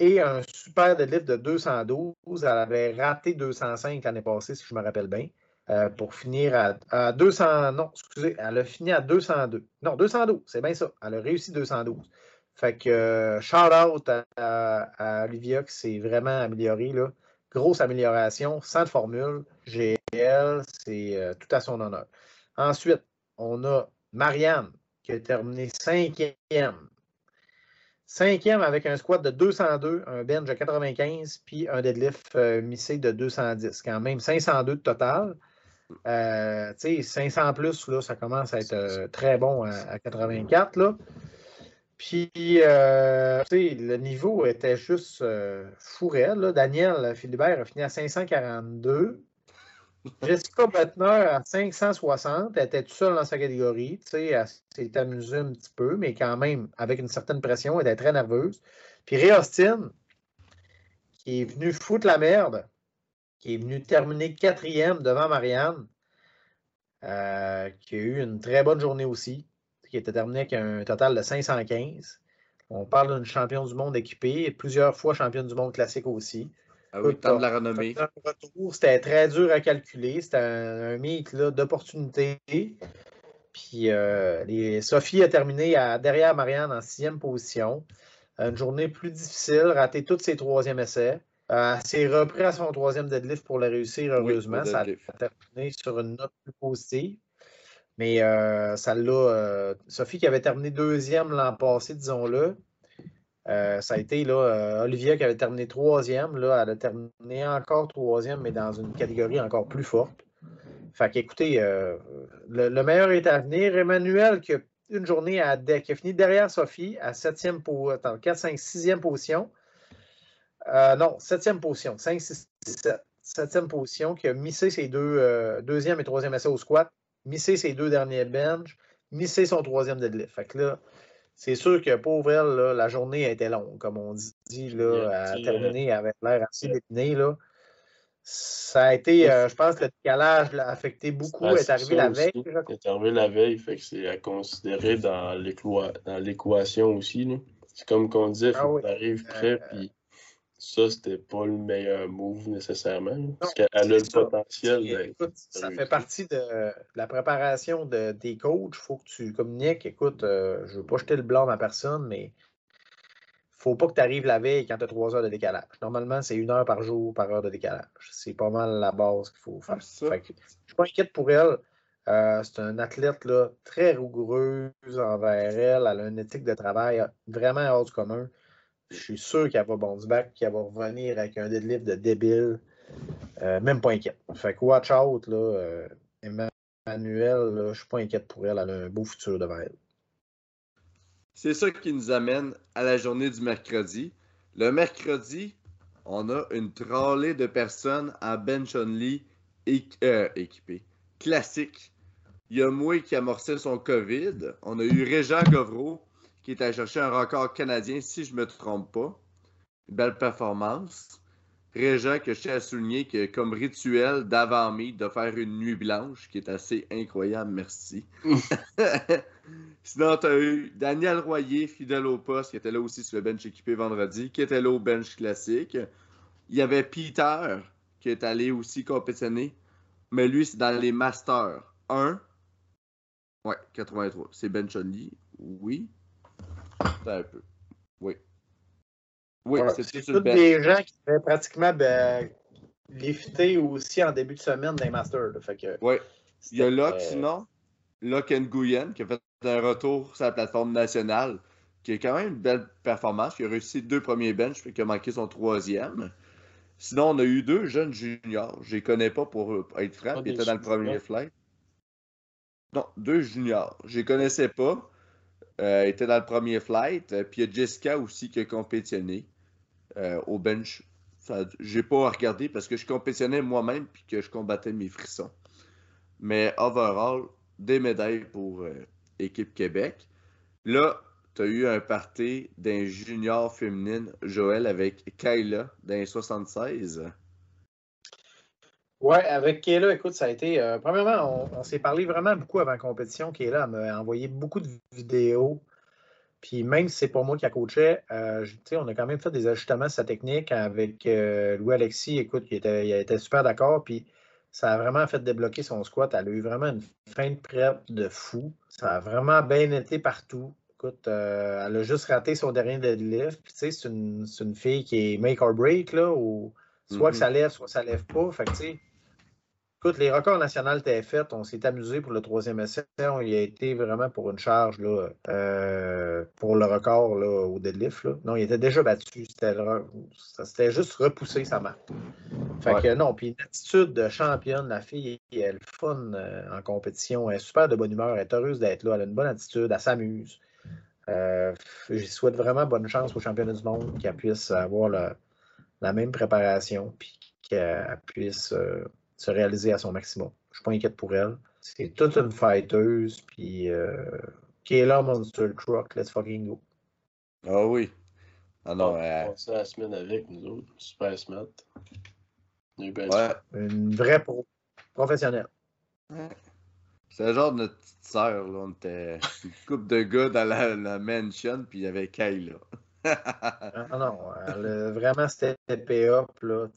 Speaker 3: et un super deadlift de 212. Elle avait raté 205 l'année passée, si je me rappelle bien, euh, pour finir à, 200. Non, excusez, elle a fini à 202. Non, 212, c'est bien ça. Elle a réussi 212. Fait que euh, shout out à, Olivia qui s'est vraiment améliorée. Là. Grosse amélioration, sans de formule. GL, c'est euh, tout à son honneur. Ensuite, on a Marianne qui a terminé cinquième Cinquième avec un squat de 202, un bench de 95, puis un deadlift euh, missé de 210. Quand même 502 de total. Euh, 500 plus, là, ça commence à être euh, très bon à, 84. Là. Puis, euh, le niveau était juste euh, fou Daniel Philibert a fini à 542. Jessica Bettner à 560, elle était toute seule dans sa catégorie. Elle s'est amusée un petit peu, mais quand même, avec une certaine pression, elle était très nerveuse. Puis Ray Austin, qui est venu foutre la merde, qui est venu terminer quatrième devant Marianne, euh, qui a eu une très bonne journée aussi, qui était terminé avec un total de 515. On parle d'une championne du monde équipée, plusieurs fois championne du monde classique aussi.
Speaker 1: Ah oui, temps de la renommée.
Speaker 3: C'était très dur à calculer. C'était un, mythe d'opportunité. Puis euh, Sophie a terminé à, derrière Marianne en sixième position. Une journée plus difficile, raté tous ses troisièmes essais. Euh, s'est repris à son troisième deadlift pour le réussir, heureusement. ça a terminé sur une note plus positive. Mais euh, ça l'a. Sophie qui avait terminé deuxième l'an passé, disons-le, euh, ça a été là, euh, Olivia qui avait terminé troisième. Là, elle a terminé encore troisième, mais dans une catégorie encore plus forte. Fait qu'écoutez, euh, le, meilleur est à venir. Emmanuel, qui a une journée à, qui a fini derrière Sophie à 7e pour, attends, 4, 5, 6e position. non, 7e position. 5, 6, 7. 7e position, qui a missé ses deux, deuxième et troisième essais au squat, missé ses deux derniers bench, missé son troisième deadlift. Fait que là, c'est sûr que pauvre elle, la journée a été longue, comme on dit. Là, elle a terminé avec l'air assez définé. Là. Ça a été, euh, je pense que le décalage l'a affecté beaucoup. Elle est arrivé la veille.
Speaker 2: Elle est arrivé la veille, fait que c'est à considérer dans l'équation aussi. C'est comme qu'on disait, il faut ah que tu arrives prêt, euh, puis ça, c'était pas le meilleur move nécessairement. parce qu'elle a le potentiel.
Speaker 3: ça fait partie de la préparation de, des coachs. Il faut que tu communiques. Écoute, euh, je ne veux pas jeter le blâme à personne, mais il ne faut pas que tu arrives la veille quand tu as trois heures de décalage. Normalement, c'est une heure par jour par heure de décalage. C'est pas mal la base qu'il faut faire. je ne suis pas inquiète pour elle. Euh, c'est un athlète là, très rigoureuse envers elle. Elle a une éthique de travail vraiment hors du commun. Je suis sûr qu'elle va bounce back, qu'elle va revenir avec un deadlift de débile. Euh, même pas inquiète. Fait que watch out, là. Euh, Emmanuel, je suis pas inquiète pour elle. Elle a un beau futur devant elle.
Speaker 1: C'est ça qui nous amène à la journée du mercredi. Le mercredi, on a une trollée de personnes à bench only euh, équipées. Classique. Il y a moi qui amorçait son COVID. On a eu Régent Govreau qui est allé chercher un record canadien, si je ne me trompe pas. Belle performance. Régent, que je tiens à souligner que comme rituel d'avant-mi, de faire une nuit blanche, qui est assez incroyable, merci. Sinon, tu as eu Daniel Royer, fidèle au poste, qui était là aussi sur le bench équipé vendredi, qui était là au bench classique. Il y avait Peter, qui est allé aussi compétitionner, mais lui, c'est dans les Masters 1. Ouais, 83. C'est bench only, oui un peu. Oui.
Speaker 3: Oui, c'est tous des gens qui avaient pratiquement ben, lifté aussi en début de semaine dans les Masters. Fait que,
Speaker 1: Oui. Il y a Locke,
Speaker 3: euh,
Speaker 1: sinon. Locke Nguyen, qui a fait un retour sur la plateforme nationale, qui a quand même une belle performance. Il a réussi deux premiers benches, puis qui a manqué son troisième. Sinon, on a eu deux jeunes juniors. Je les connais pas pour être franc, ils
Speaker 2: des
Speaker 1: étaient dans le premier flight. Non, deux juniors. Je les connaissais pas. Euh, ils étaient dans le premier flight. Euh, Puis il y a Jessica aussi qui a compétitionné euh, au bench. J'ai pas regardé parce que je compétitionnais moi-même puis que je combattais mes frissons. Mais overall, des médailles pour équipe Québec. Là, tu as eu un party d'un junior féminine, Joël, avec Kayla d'un 76.
Speaker 3: Ouais, avec Kayla, écoute, ça a été. euh, premièrement, on, on s'est parlé vraiment beaucoup avant la compétition. Kayla m'a envoyé beaucoup de vidéos. Puis même si c'est pas moi qui a coaché, euh, je- tu sais, on a quand même fait des ajustements à sa technique avec euh, Louis-Alexis. Écoute, il était, il était super d'accord. Puis ça a vraiment fait débloquer son squat. Elle a eu vraiment une fin de prep de fou. Ça a vraiment bien été partout. Écoute, euh, elle a juste raté son dernier deadlift. Puis tu sais, c'est une, fille qui est make or break, là, ou soit que
Speaker 1: Mhm.
Speaker 3: ça lève, soit que ça lève pas. Fait que tu sais, Écoute, les records nationaux étaient faits. On s'est amusé pour le troisième essai. On y a été vraiment pour une charge là, euh, pour le record là, au deadlift. Là. Non, il était déjà battu. C'était juste repoussé sa main. Fait
Speaker 1: Ouais.
Speaker 3: que non, puis une attitude de championne, la fille, elle est le fun euh, en compétition. Elle est super de bonne humeur, elle est heureuse d'être là, elle a une bonne attitude, elle s'amuse. Euh, je souhaite vraiment bonne chance aux championnats du monde, qu'elle puisse avoir la même préparation, puis qu'elle puisse euh, se réaliser à son maximum. Je suis pas inquiète pour elle. C'est toute une fighteuse, puis euh, Kayla Monster Truck, let's fucking go.
Speaker 1: Ah oui. Ah non,
Speaker 2: on a passé la semaine avec nous autres. Super smart.
Speaker 1: Ouais.
Speaker 3: Une vraie pro- professionnelle.
Speaker 1: C'est le genre de notre petite sœur, là. On était une couple de gars dans la, la mansion, puis il y avait Kayla.
Speaker 3: Ah non, elle a vraiment steppé up, là,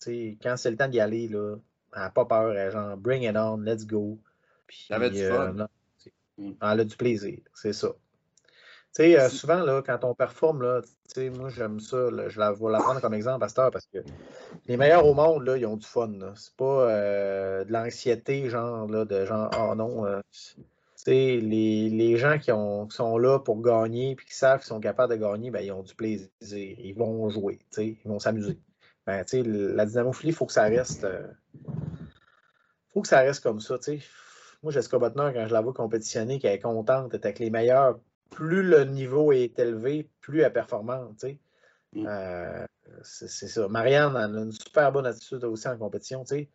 Speaker 3: quand c'est le temps d'y aller, là, elle n'a pas peur, genre, bring it on, let's go. Puis,
Speaker 1: Elle avait du fun.
Speaker 3: non, tu sais,
Speaker 2: Mm.
Speaker 3: elle a du plaisir, c'est ça. Tu sais, euh, souvent, là, quand on performe, là, moi, j'aime ça, là, je la, vais la prendre comme exemple à cette heure parce que les meilleurs au monde, là, ils ont du fun. C'est pas euh, de l'anxiété, genre, là, de genre, oh non, euh, les, les gens qui, ont, qui sont là pour gagner puis qui savent qu'ils sont capables de gagner, ben, ils ont du plaisir. Ils vont jouer, ils vont s'amuser. Ben, la dynamophilie, il faut que ça reste. Euh, faut que ça reste comme ça, tu sais. Moi, Jessica Butner, quand je la vois compétitionner, qu'elle est contente d'être avec les meilleurs, plus le niveau est élevé, plus elle est performante, tu sais.
Speaker 2: Mm.
Speaker 3: Euh, c'est ça. Marianne, elle a une super bonne attitude aussi en compétition, tu sais.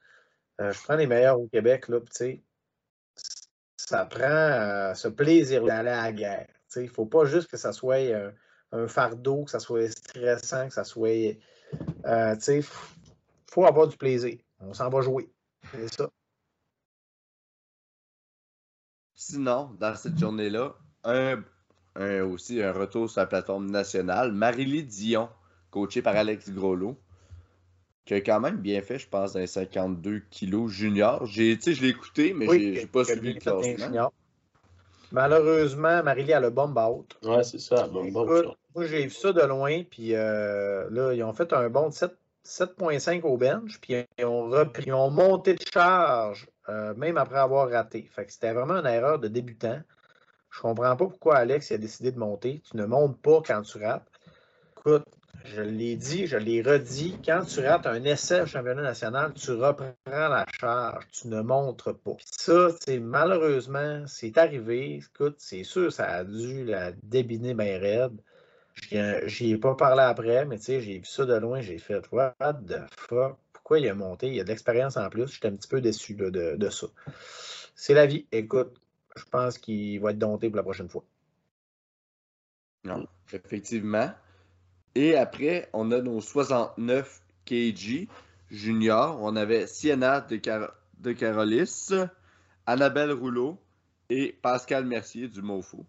Speaker 3: Euh, je prends les meilleurs au Québec, là, puis tu sais, ça prend euh, ce plaisir d'aller à la guerre. tu sais. Il ne faut pas juste que ça soit un, un fardeau, que ça soit stressant, que ça soit. Euh, tu sais, f- faut avoir du plaisir. On s'en va jouer. C'est ça.
Speaker 1: Sinon, dans cette journée-là, un, un- aussi un retour sur la plateforme nationale. Marie-Lie Dion, coachée par Alex Groslo, qui a quand même bien fait, je pense, dans les 52 kilos junior. J'ai, tu sais, je l'ai écouté, mais j'ai, j'ai pas suivi le classement.
Speaker 3: Malheureusement, Marie-Lie a le bomb out.
Speaker 2: Ouais, c'est ça. Bon, bon,
Speaker 3: Écoute, moi, j'ai vu ça de loin, puis euh, là, ils ont fait un bon 7 7.5 au bench, puis ils ont, repris, ils ont monté de charge, euh, même après avoir raté. Fait que c'était vraiment une erreur de débutant. Je comprends pas pourquoi Alex a décidé de monter. Tu ne montes pas quand tu rates. Écoute, je l'ai dit, je l'ai redit, quand tu rates un essai au championnat national, tu reprends la charge, tu ne montres pas. Ça, c'est malheureusement, c'est arrivé. Écoute, c'est sûr, ça a dû la débiner bien raide. J'y ai pas parlé après, mais tu sais, j'ai vu ça de loin, j'ai fait What the fuck? Pourquoi il a monté? Il a de l'expérience en plus. J'étais un petit peu déçu là, de, de ça. C'est la vie. Écoute, je pense qu'il va être dompté pour la prochaine fois.
Speaker 1: Non, effectivement. Et après, on a nos 69 kg junior. On avait Sienna de, Car- de Carolis, Annabelle Rouleau et Pascal Mercier du Mofo.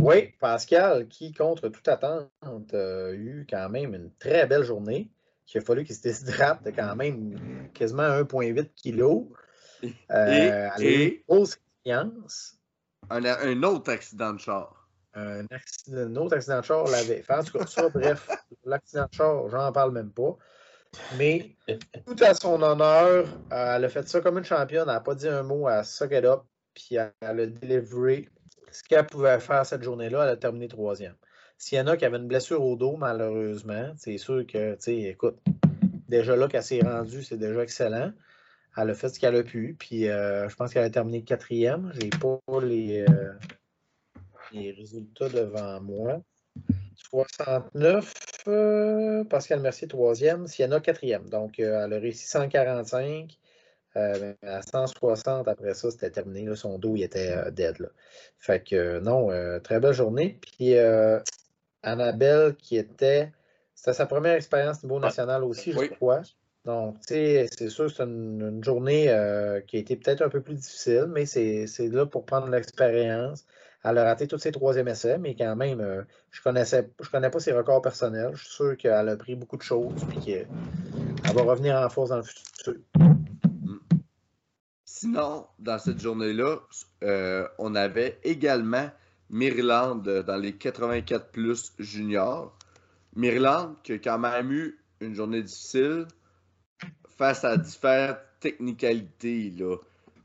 Speaker 3: Oui, Pascal, qui, contre toute attente, a eu quand même une très belle journée. Il a fallu qu'il se déshydrate de quand même quasiment 1,8 kg.
Speaker 1: Et-
Speaker 3: Euh,
Speaker 1: et-
Speaker 3: une grosse expérience.
Speaker 1: Un, un autre accident de char.
Speaker 3: Un, accident, un autre accident de char l'avait fait. En tout cas, ça, bref, l'accident de char, j'en parle même pas. Mais tout à son honneur, elle a fait ça comme une championne. Elle n'a pas dit un mot, à suck it up, puis elle a délivré ce qu'elle pouvait faire cette journée-là. Elle a terminé troisième. S'il y en a qui avait une blessure au dos, malheureusement, c'est sûr que, tu écoute, déjà là qu'elle s'est rendue, c'est déjà excellent. Elle a fait ce qu'elle a pu, puis euh, je pense qu'elle a terminé quatrième. J'ai pas les, euh, les résultats devant moi. 69, euh, Pascal Mercier, troisième. Sienna, quatrième. Donc, euh, elle a réussi 145. Euh, à 160, après ça, c'était terminé. son dos, il était dead. Fait que, non, très belle journée. Puis, Annabelle, qui était. C'était sa première expérience niveau national aussi, je crois. Donc, tu sais, c'est sûr que c'est une, journée qui a été peut-être un peu plus difficile, mais c'est là pour prendre l'expérience. Elle a raté tous ses troisième essais, mais quand même, euh, je connaissais, je connais pas ses records personnels. Je suis sûr qu'elle a pris beaucoup de choses et qu'elle va revenir en force dans le futur.
Speaker 1: Sinon, dans cette journée-là, euh, on avait également Mirland dans les 84 plus juniors. Mirland qui a quand même eu une journée difficile face à différentes technicalités. Là.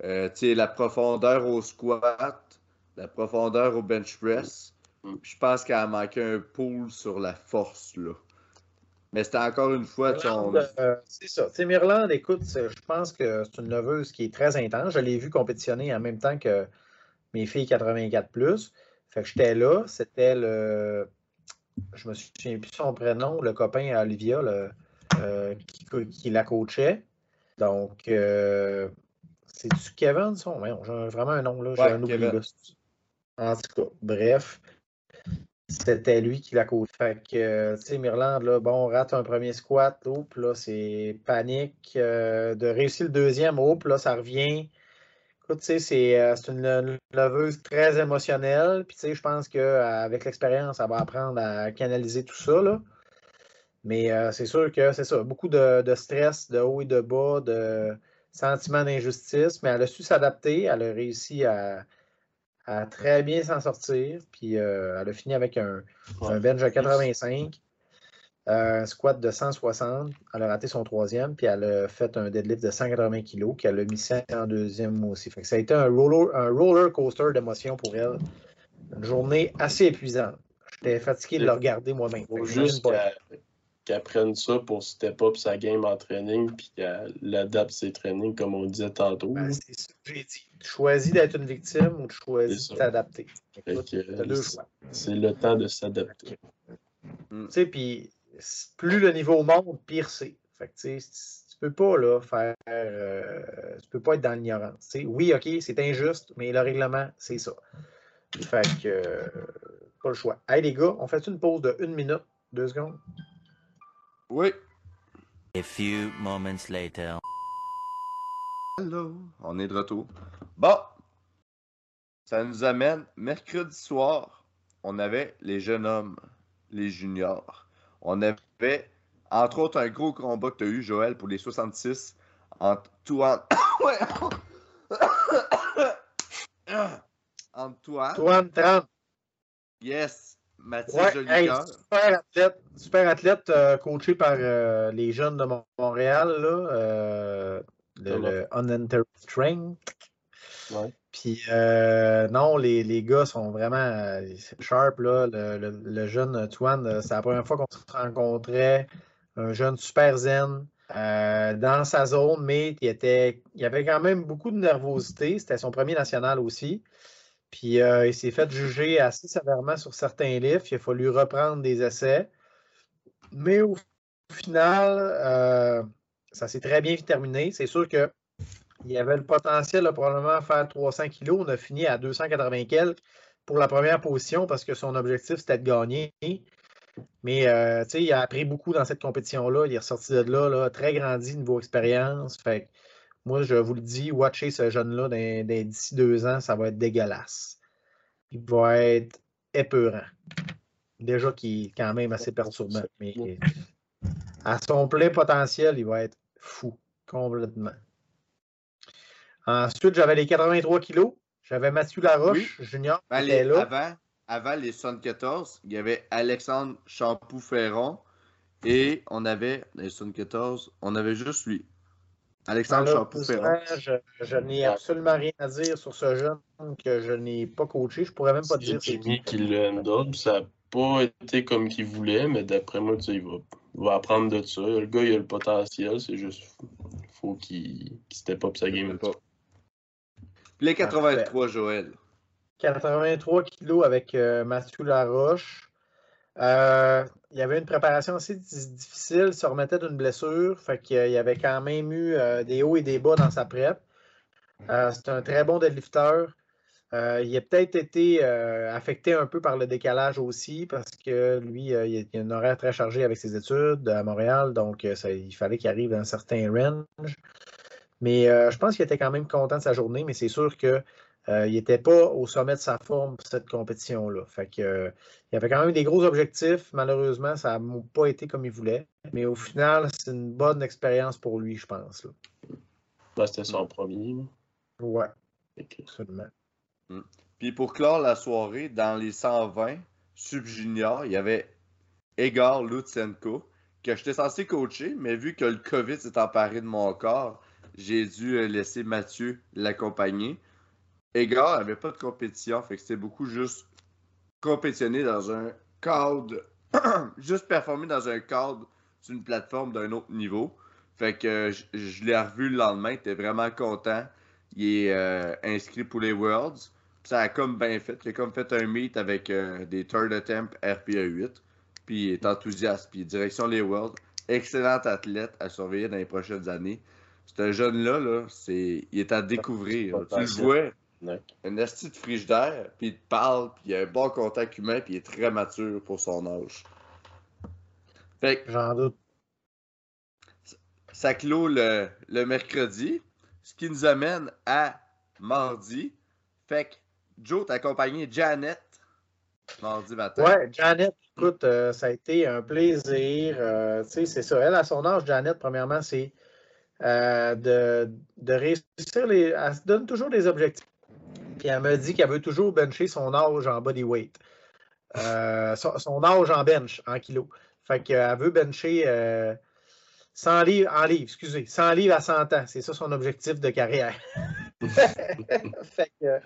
Speaker 1: Euh, la profondeur au squat, la profondeur au bench press. Mm. Je pense qu'elle a manqué un pull sur la force. là. Mais c'était encore une fois.
Speaker 3: Euh, c'est ça. Tu Mirland, écoute, je pense que c'est une leveuse qui est très intense. Je l'ai vu compétitionner en même temps que mes filles 84. Fait que j'étais là. C'était le. Je me souviens plus son prénom, le copain à Olivia euh, qui, la coachait. Donc, euh, c'est-tu Kevin, son? J'ai vraiment un nom, là. J'ai un oubli, en tout cas, bref, c'était lui qui l'a coach. Fait que, tu sais, Mirland, là, bon, rate un premier squat, oups, là, c'est panique. Euh, de réussir le deuxième, oups, là, ça revient. Euh, c'est une leveuse très émotionnelle. Puis, tu sais, je pense qu'avec l'expérience, elle va apprendre à canaliser tout ça, là. Mais euh, c'est sûr que c'est ça, beaucoup de, de, stress, de haut et de bas, de sentiment d'injustice, mais elle a su s'adapter, elle a réussi à, à très bien s'en sortir. Puis euh, elle a fini avec un, bench de 85, un squat de 160. Elle a raté son troisième, puis elle a fait un deadlift de 180 kg, qu'elle a mis ça en deuxième aussi. Fait ça a été un roller, un roller coaster d'émotions pour elle. Une journée assez épuisante. J'étais fatigué de le regarder moi-même.
Speaker 2: Juste qu'elle prenne ça pour step up sa game en training puis qu'elle adapte ses trainings comme on disait tantôt.
Speaker 3: Ben, c'est ça que j'ai dit. Tu choisis d'être une victime ou tu choisis de t'adapter.
Speaker 2: C'est le temps de s'adapter.
Speaker 3: Tu sais, puis plus le niveau monte, pire c'est. Fait que tu tu peux pas là, faire. Euh, tu peux pas être dans l'ignorance. Oui, ok, c'est injuste, mais le règlement, c'est ça. Fait que euh, pas le choix. Hey les gars, on fait une pause de une minute, deux secondes?
Speaker 1: Oui.
Speaker 4: A few moments later.
Speaker 1: Hello, on est de retour. Bon, ça nous amène mercredi soir. On avait les jeunes hommes, les juniors. On avait, entre autres, un gros combat que tu as eu, Joël, pour les 66 entre Antoine. Antoine.
Speaker 3: Antoine 30.
Speaker 1: Yes. Mathieu Jolicoeur.
Speaker 3: super athlète, super athlète euh, coaché par euh, les jeunes de Montréal, là, euh, le, Unentered String. Puis non, les, les, gars sont vraiment sharp. Là. Le, le, jeune Tuan, c'est la première fois qu'on se rencontrait. Un jeune super zen. dans sa zone, mais il, avait quand même beaucoup de nervosité. C'était son premier national aussi. Puis euh, il s'est fait juger assez sévèrement sur certains livres. Il a fallu reprendre des essais. Mais au final, euh, ça s'est très bien terminé. C'est sûr y avait le potentiel de probablement faire 300 kilos. On a fini à 280 quelques pour la première position parce que son objectif c'était de gagner. Mais euh, il a appris beaucoup dans cette compétition-là. Il est ressorti de là, là très grandi niveau expérience. Fait moi, je vous le dis, watcher ce jeune-là d'ici deux ans, ça va être dégueulasse. Il va être épeurant. Déjà qu'il est quand même assez perturbant. Mais à son plein potentiel, il va être fou. Complètement. Ensuite, j'avais les 83 kilos. J'avais Mathieu Laroche, junior.
Speaker 1: Ben, là. Avant, avant les 74, il y avait Alexandre Champoux-Ferron Et on avait, dans les 74, on avait juste lui. Alexandre Champoux-Ferron.
Speaker 3: Malheureusement, Je, je n'ai absolument rien à dire sur ce jeune que je n'ai pas coaché. Je pourrais même pas dire c'est
Speaker 2: Jimmy
Speaker 3: qui.
Speaker 2: qui le handle. Ça n'a pas été comme qu'il voulait, mais d'après moi, tu sais, il va, il va apprendre de ça. Le gars, il a le potentiel. C'est juste faut qu'il qu'il step up sa game.
Speaker 1: Pas. Les 83, Joël.
Speaker 3: 83 kilos avec euh, Mathieu Laroche. Euh, il y avait une préparation assez di- difficile, il se remettait d'une blessure, fait qu'il y avait quand même eu euh, des hauts et des bas dans sa prep. Euh, c'est un très bon deadlifter. Euh, il a peut-être été euh, affecté un peu par le décalage aussi, parce que lui, euh, il a un horaire très chargé avec ses études à Montréal, donc euh, ça- il fallait qu'il arrive dans un certain range. Mais euh, je pense qu'il était quand même content de sa journée, mais c'est sûr que euh, il n'était pas au sommet de sa forme pour cette compétition-là. Fait que, euh, il avait quand même des gros objectifs. Malheureusement, ça n'a pas été comme il voulait. Mais au final, c'est une bonne expérience pour lui, je pense.
Speaker 2: Ben, C'était son premier.
Speaker 3: Ouais, absolument.
Speaker 1: Puis pour clore la soirée, dans les 120 sub-juniors, il y avait Egor Lutsenko, que j'étais censé coacher, mais vu que le COVID s'est emparé de mon corps, j'ai dû euh, laisser Mathieu l'accompagner. Egor avait pas de compétition, fait que c'était beaucoup juste compétitionner dans un cadre, juste performer dans un cadre sur une plateforme d'un autre niveau. Fait que euh, je, l'ai revu le lendemain, il était vraiment content. Il est euh, inscrit pour les Worlds. Ça a comme bien fait. Il a comme fait un meet avec des third attempt RPA 8. Puis il est enthousiaste. Puis direction les Worlds. Excellent athlète à surveiller dans les prochaines années. Ce jeune-là, là, c'est... il est à découvrir. Tu le vois,
Speaker 2: Ouais.
Speaker 1: un esti de frigidaire, puis il te parle, puis il a un bon contact humain, puis il est très mature pour son âge. Fait que
Speaker 3: J'en doute.
Speaker 1: ça clôt le, le mercredi, ce qui nous amène à mardi. Fait que Joe t'a accompagné Janet mardi matin.
Speaker 3: Ouais, Janet, écoute, euh, ça a été un plaisir. euh, tu sais, c'est ça. Elle, à son âge, Janet, premièrement, c'est euh, de, de réussir les. Elle se donne toujours des objectifs. Puis elle me dit qu'elle veut toujours bencher son âge en body weight. Euh, son, son âge en bench, en kilos. Fait qu'elle veut bencher euh, 100 livres, en livres, excusez, 100 livres à 100 ans. C'est ça son objectif de carrière. fait que euh,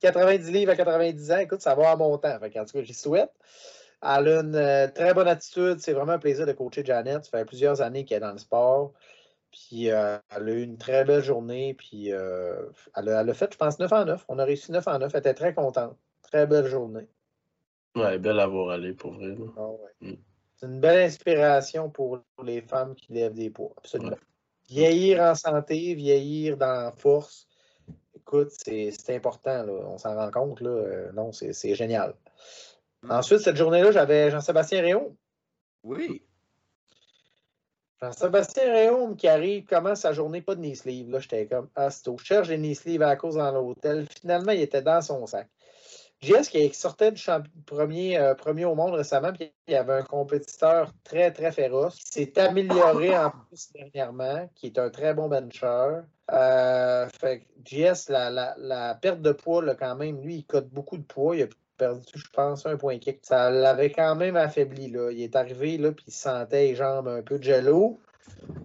Speaker 3: 90 livres à 90 ans, écoute, ça va en montant. Fait que, en tout cas, j'y souhaite. Elle a une euh, très bonne attitude. C'est vraiment un plaisir de coacher Janet. Ça fait plusieurs années qu'elle est dans le sport. Puis euh, elle a eu une très belle journée. Puis euh, elle, a, elle a fait, je pense, 9 en 9. On a réussi 9 en 9. Elle était très contente. Très belle journée.
Speaker 2: Ouais, belle à voir aller pour vrai.
Speaker 3: Ah ouais.
Speaker 2: Mm.
Speaker 3: C'est une belle inspiration pour les femmes qui lèvent des poids. Absolument. Vieillir en santé, vieillir dans la force. Écoute, c'est c'est important. Là. On s'en rend compte. Là. Euh, Non, c'est c'est génial.
Speaker 1: Mm.
Speaker 3: Ensuite, cette journée-là, j'avais Jean-Sébastien Réaume.
Speaker 1: Oui.
Speaker 3: Jean-Sébastien Réaume qui arrive, commence sa journée, pas de knee sleeve. Là, j'étais comme, ah, c'est au. Cherche les knee sleeves à cause dans l'hôtel. Finalement, il était dans son sac. JS qui sortait du premier, euh, premier au monde récemment, puis il y avait un compétiteur très, très féroce qui s'est amélioré en plus dernièrement, qui est un très bon bencher. Euh, fait JS, la, la, la perte de poids, là, quand même, lui, il cote beaucoup de poids. Il a perdu, je pense, un point kick. Ça l'avait quand même affaibli. Là. Il est arrivé, là, puis il sentait les jambes un peu de jello.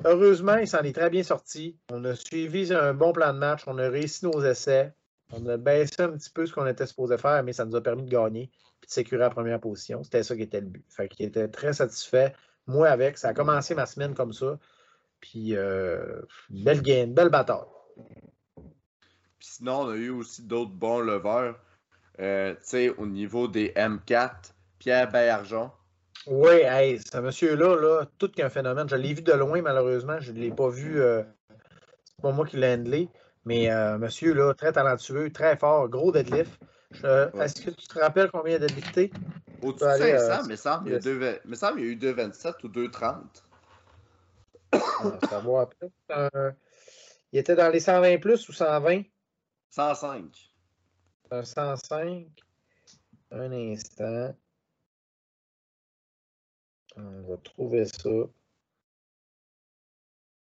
Speaker 3: Heureusement, il s'en est très bien sorti. On a suivi un bon plan de match. On a réussi nos essais. On a baissé un petit peu ce qu'on était supposé faire, mais ça nous a permis de gagner et de sécuriser la première position. C'était ça qui était le but. Fait qu'il était très satisfait. Moi, avec, ça a commencé ma semaine comme ça. Puis, euh, belle game, belle bataille.
Speaker 1: Puis sinon, on a eu aussi d'autres bons leveurs. Euh, tu sais, au niveau des M4, Pierre Bayarjon.
Speaker 3: Oui, hey, ce monsieur-là, là, tout qu'un phénomène. Je l'ai vu de loin, malheureusement. Je ne l'ai pas vu. euh, c'est pas moi qui l'ai handlé. Mais euh, monsieur, là, très talentueux, très fort, gros deadlift.
Speaker 1: Ouais.
Speaker 3: Est-ce que tu te rappelles combien il a deadlifté?
Speaker 1: Au-dessus de
Speaker 3: aller,
Speaker 1: 500,
Speaker 3: euh,
Speaker 1: mais semble, il y a deux semble qu'il y a eu 2,27 ou 2,30.
Speaker 3: Ah, ça va après. Il était dans les 120 plus ou 120?
Speaker 1: 105.
Speaker 3: Un 105. Un instant. On va trouver ça.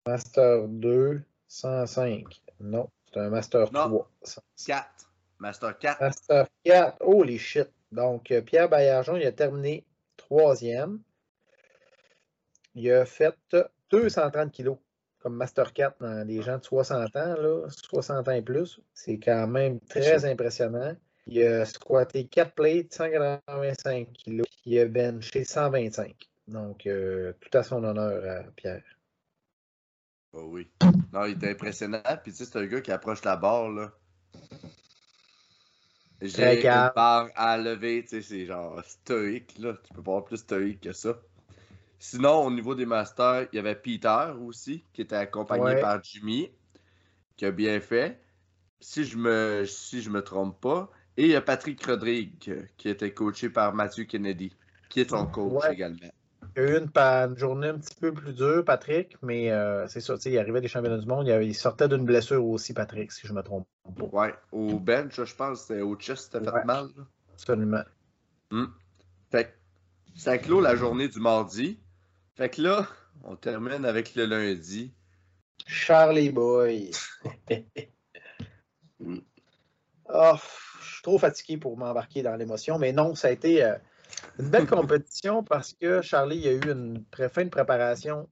Speaker 3: Master 2, 105. Non, c'est un Master
Speaker 1: Non.
Speaker 3: 3.
Speaker 1: 4. Master 4.
Speaker 3: Master 4. Holy shit. Donc, euh, Pierre Baillargeon, il a terminé troisième. il a fait 230 kilos comme Master 4 dans les gens de 60 ans, là, 60 ans et plus. C'est quand même très impressionnant. Il a squatté 4 plates, 185 kilos. Il a benché 125. Donc, euh, tout à son honneur à Pierre.
Speaker 1: Oh oui. Non, il était impressionnant. Puis tu sais, c'est un gars qui approche la barre, là. J'ai
Speaker 3: Très
Speaker 1: une barre à lever, tu sais, c'est genre stoïque, là. Tu peux pas avoir plus stoïque que ça. Sinon, au niveau des masters, il y avait Peter aussi, qui était accompagné
Speaker 3: Ouais.
Speaker 1: par Jimmy, qui a bien fait. Si je me, si je me trompe pas. Et il y a Patrick Rodrigue, qui était coaché par Matthew Kennedy, qui est son coach
Speaker 3: Ouais.
Speaker 1: également.
Speaker 3: Il a eu une, journée un petit peu plus dure, Patrick, mais euh, c'est ça, il arrivait des championnats du monde. Il, avait- il sortait d'une blessure aussi, Patrick, si je me trompe pas.
Speaker 1: Ouais, au bench, je pense, c'était au chest, c'était fait
Speaker 3: Ouais.
Speaker 1: mal. là.
Speaker 3: Absolument.
Speaker 1: Fait que ça clôt la journée du mardi. Fait que là, on termine avec le lundi.
Speaker 3: Charlie Boy. Oh, je suis trop fatigué pour m'embarquer dans l'émotion, mais non, ça a été euh, une belle compétition parce que Charlie a eu une fin de préparation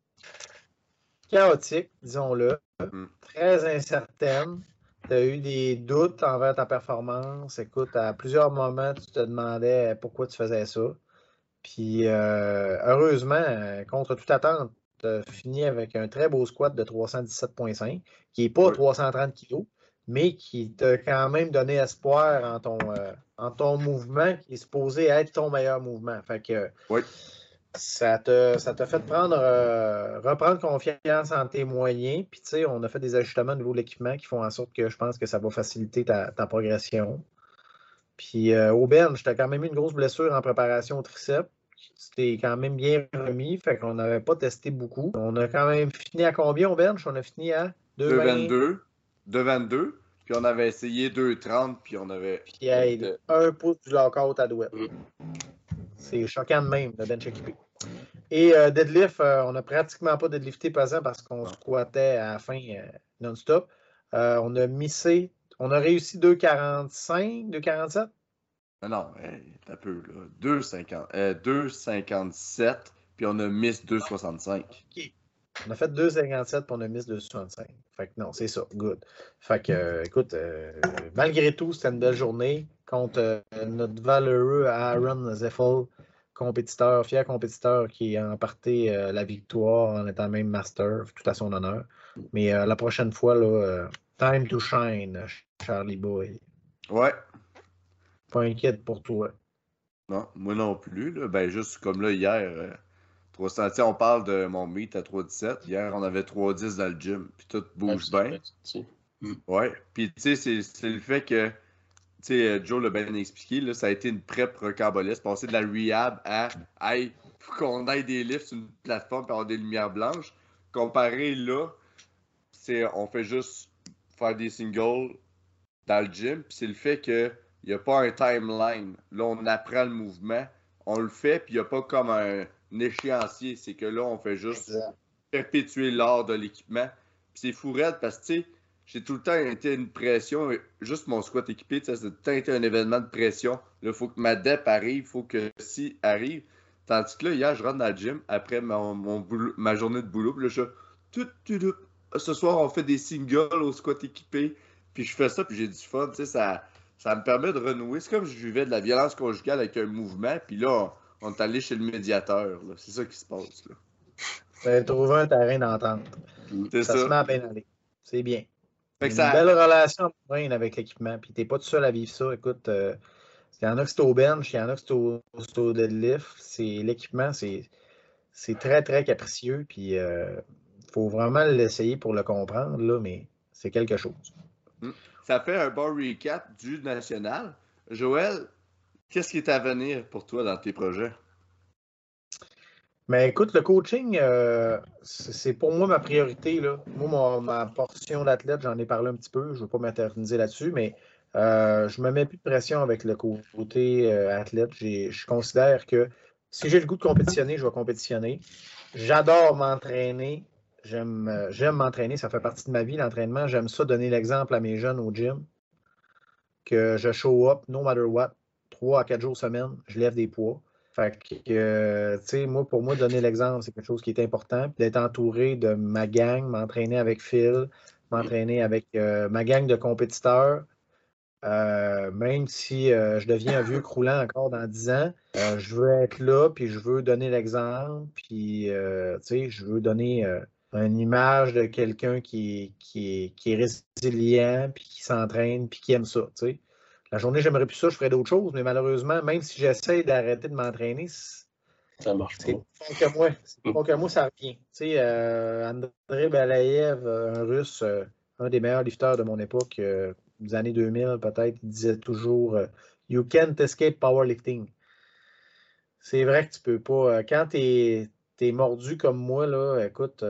Speaker 3: chaotique, disons-le,
Speaker 1: Mm.
Speaker 3: très incertaine. Tu as eu des doutes envers ta performance. Écoute, à plusieurs moments, tu te demandais pourquoi tu faisais ça. Puis, euh, heureusement, euh, contre toute attente, tu as fini avec un très beau squat de 317,5, qui n'est pas
Speaker 1: Oui.
Speaker 3: 330 kg, mais qui t'a quand même donné espoir en ton, euh, en ton mouvement, qui est supposé être ton meilleur mouvement. Fait que
Speaker 1: Oui.
Speaker 3: ça te, ça t'a fait prendre, euh, reprendre confiance en tes moyens. Puis, tu sais, on a fait des ajustements au niveau de l'équipement qui font en sorte que je pense que ça va faciliter ta, ta progression. Puis, euh, au bench, t'as quand même eu une grosse blessure en préparation au triceps. C'était quand même bien remis, fait qu'on n'avait pas testé beaucoup. On a quand même fini à combien au bench? On a fini à 2,20.
Speaker 1: 2,22. 2,22. Puis on avait essayé 2,30. Puis on avait.
Speaker 3: Puis un pouce du lockout à douette. C'est choquant de même, le bench équipé. Et euh, deadlift, euh, on n'a pratiquement pas deadlifté pesant parce qu'on squattait à la fin euh, non-stop. On a missé, on a réussi 2,45, 2,47.
Speaker 1: Ah non, hey, t'as peu, là. 2,50 euh, 2,57. Puis on a miss 2,65.
Speaker 3: On a fait 2,57 puis on a mis 2,65. Fait que non, c'est ça. Good. Fait que, euh, écoute, euh, malgré tout, c'était une belle journée contre euh, notre valeureux Aaron Zeffel, compétiteur, fier compétiteur qui a emporté euh, la victoire en étant même master, tout à son honneur. Mais euh, la prochaine fois, là, euh, time to shine, Charlie Boy.
Speaker 1: Ouais.
Speaker 3: Pas inquiète pour toi.
Speaker 1: Non, moi non plus. Là. Ben, juste comme là, hier, euh, 300, tu sais, on parle de mon meet à 3,17. Hier, on avait 3,10 dans le gym. Puis tout bouge bien. Ouais. Puis, tu sais, c'est- c'est le fait que, tu sais, euh, Joe l'a bien expliqué, là, ça a été une prep rocambolesque. Passer de la rehab à, hey, faut qu'on aille des lifts sur une plateforme et avoir des lumières blanches. Comparé là, c'est, on fait juste faire des singles dans le gym. Puis c'est le fait que il n'y a pas un timeline. Là, on apprend le mouvement, on le fait, puis il n'y a pas comme un, un échéancier. C'est que là, on fait juste perpétuer l'art de l'équipement. Puis c'est fou raide parce que, tu sais, j'ai tout le temps été une pression. Juste mon squat équipé, tu sais, c'est tout le temps été un événement de pression. Là, il faut que ma dep arrive, il faut que si arrive. Tandis que là, hier, je rentre dans le gym après mon, mon boulot- ma journée de boulot. Puis là, je suis tout, tout, tout. Ce soir, on fait des singles au squat équipé. Puis je fais ça, puis j'ai du fun. Tu sais, ça, ça me permet de renouer. C'est comme si je vivais de la violence conjugale avec un mouvement. Puis là, on, on est allé chez le médiateur. C'est ça qui se passe. Là.
Speaker 3: Avez trouvé un terrain d'entente.
Speaker 1: C'est
Speaker 3: Ça,
Speaker 1: ça.
Speaker 3: se met à bien aller. C'est bien.
Speaker 1: Fait que
Speaker 3: une
Speaker 1: ça-
Speaker 3: belle relation avec l'équipement. Puis t'es pas tout seul à vivre ça. Écoute, euh, il y en a que c'est au bench, il y en a que c'est au, deadlift. L'équipement, c'est très très capricieux. Puis il faut vraiment l'essayer pour le comprendre là, mais c'est quelque chose.
Speaker 1: Ça fait un bon recap du national. Joël, qu'est-ce qui est à venir pour toi dans tes projets?
Speaker 3: Mais écoute, le coaching, euh, c'est pour moi ma priorité. Là. Moi, ma portion d'athlète, j'en ai parlé un petit peu. Je ne veux pas m'éterniser là-dessus, mais euh, je ne me mets plus de pression avec le côté euh, athlète. Je considère que si j'ai le goût de compétitionner, je vais compétitionner. J'adore m'entraîner. J'aime euh, j'aime m'entraîner. Ça fait partie de ma vie, l'entraînement. J'aime ça donner l'exemple à mes jeunes au gym. Que je show up, no matter what, trois à quatre jours semaine, je lève des poids. Fait que, euh, tu sais, moi, pour moi, donner l'exemple, c'est quelque chose qui est important. Puis d'être entouré de ma gang, m'entraîner avec Phil, m'entraîner avec euh, ma gang de compétiteurs. Même si je deviens un vieux croulant encore dans 10 ans, je veux être là, puis je veux donner l'exemple, puis, tu sais, je veux donner une image de quelqu'un qui, qui, qui, est résilient, puis qui s'entraîne, puis qui aime ça, tu sais. La journée, j'aimerais plus ça, je ferais d'autres choses, mais malheureusement, même si j'essaie d'arrêter de m'entraîner,
Speaker 2: ça marche pas.
Speaker 3: Que moi. Pas que moi, ça revient. Tu sais, euh, André Balayev, un russe, euh, un des meilleurs lifteurs de mon époque, euh, des années 2000 peut-être, il disait toujours You can't escape powerlifting. C'est vrai que tu peux pas. quand tu es, mordu comme moi, là, écoute,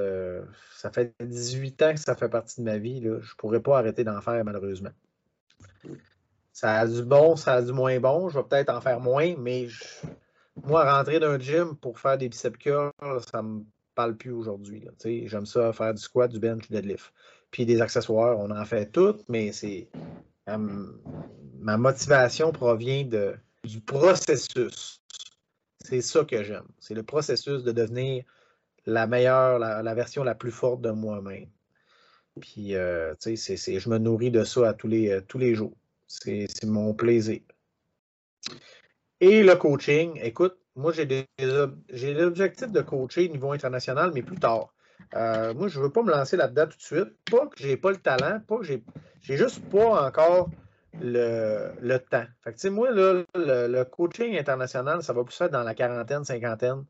Speaker 3: ça fait 18 ans que ça fait partie de ma vie. Là. Je pourrais pas arrêter d'en faire, malheureusement. Ça a du bon, ça a du moins bon. Je vais peut-être en faire moins, mais moi, rentrer d'un gym pour faire des biceps curls, ça me parle plus aujourd'hui. J'aime ça faire du squat, du bench, du deadlift. Puis des accessoires, on en fait toutes, mais c'est. ma motivation provient du processus. C'est ça que j'aime. C'est le processus de devenir la meilleure, la, version la plus forte de moi-même. Puis, euh, tu sais, je me nourris de ça à tous les, tous les jours. C'est mon plaisir. Et le coaching, écoute, moi j'ai l'objectif de coacher au niveau international, mais plus tard. Euh, moi, je ne veux pas me lancer là-dedans tout de suite. Pas que j'ai pas le talent, pas que j'ai juste pas encore le, le temps. Fait que, moi, là, le, coaching international, ça va plus être dans la quarantaine, cinquantaine.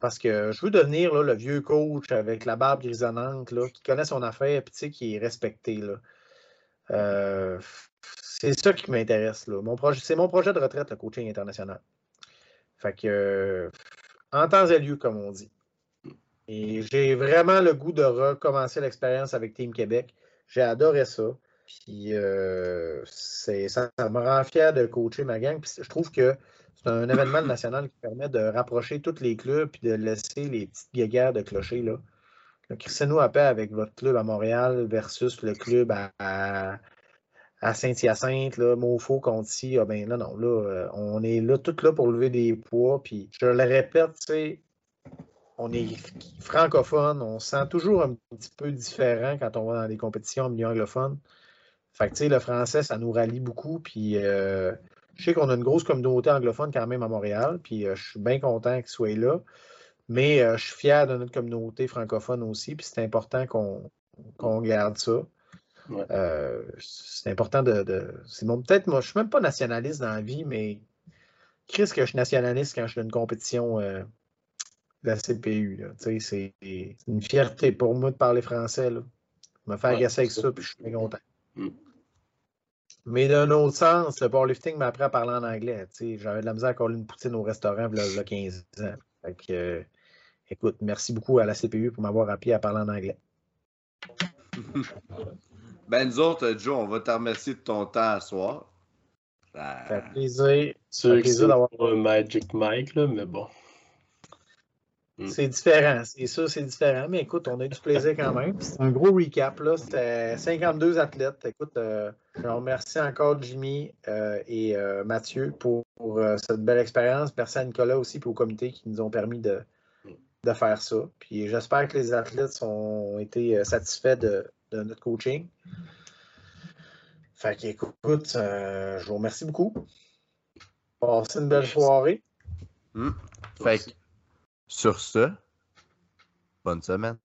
Speaker 3: Parce que je veux devenir là, le vieux coach avec la barbe grisonnante, là, qui connaît son affaire et qui est respecté. Là. Euh, c'est ça qui m'intéresse. Mon c'est mon projet de retraite, le coaching international. Fait que, en temps et lieu, comme on dit. Et j'ai vraiment le goût de recommencer l'expérience avec Team Québec. J'ai adoré ça. Puis euh, ça, me rend fier de coacher ma gang. Puis je trouve que c'est un événement national qui permet de rapprocher tous les clubs puis de laisser les petites guéguerres de clocher. Là. Le Cristiano paix avec votre club à Montréal versus le club à à Saint-Hyacinthe, Mofo, Conti, ah ben là, non, là, euh, on est là, tout là pour lever des poids. Puis je le répète, tu sais, on est francophone, on se sent toujours un petit peu différent quand on va dans des compétitions en milieu anglophone. Fait que, tu sais, le français, ça nous rallie beaucoup. Puis euh, je sais qu'on a une grosse communauté anglophone quand même à Montréal. Puis euh, je suis bien content qu'ils soient là. Mais je suis fier de notre communauté francophone aussi. Puis c'est important qu'on garde ça. Euh, c'est important de. c'est peut-être moi, je suis même pas nationaliste dans la vie, mais Chris que je suis nationaliste quand je fais une compétition euh, de la CPU. C'est une fierté pour moi de parler français. Là. Me faire agacer avec ça, puis je suis très content. Mm. Mais d'un autre sens, le powerlifting m'a appris à parler en anglais. J'avais de la misère à coller une poutine au restaurant il y a 15 ans. Euh, écoute, merci beaucoup à la CPU pour m'avoir appris à parler en anglais.
Speaker 1: Ben, nous autres, Joe, on va te remercier de ton temps à soir.
Speaker 3: Ça fait plaisir.
Speaker 2: C'est plaisir d'avoir un Magic Mike, là, mais bon.
Speaker 3: Hmm. C'est différent, c'est ça, c'est différent. Mais écoute, on a eu du plaisir quand même. C'est un gros recap. là. C'était 52 athlètes. Écoute, euh, je remercie encore Jimmy euh, et euh, Mathieu pour, cette belle expérience. Merci à Nicolas aussi pour au comité qui nous ont permis de, de faire ça. Puis j'espère que les athlètes ont été satisfaits de, de notre coaching. Fait qu'écoute, euh, je vous remercie beaucoup. Passez une belle soirée.
Speaker 1: Hmm. Fait que, sur ce, bonne semaine.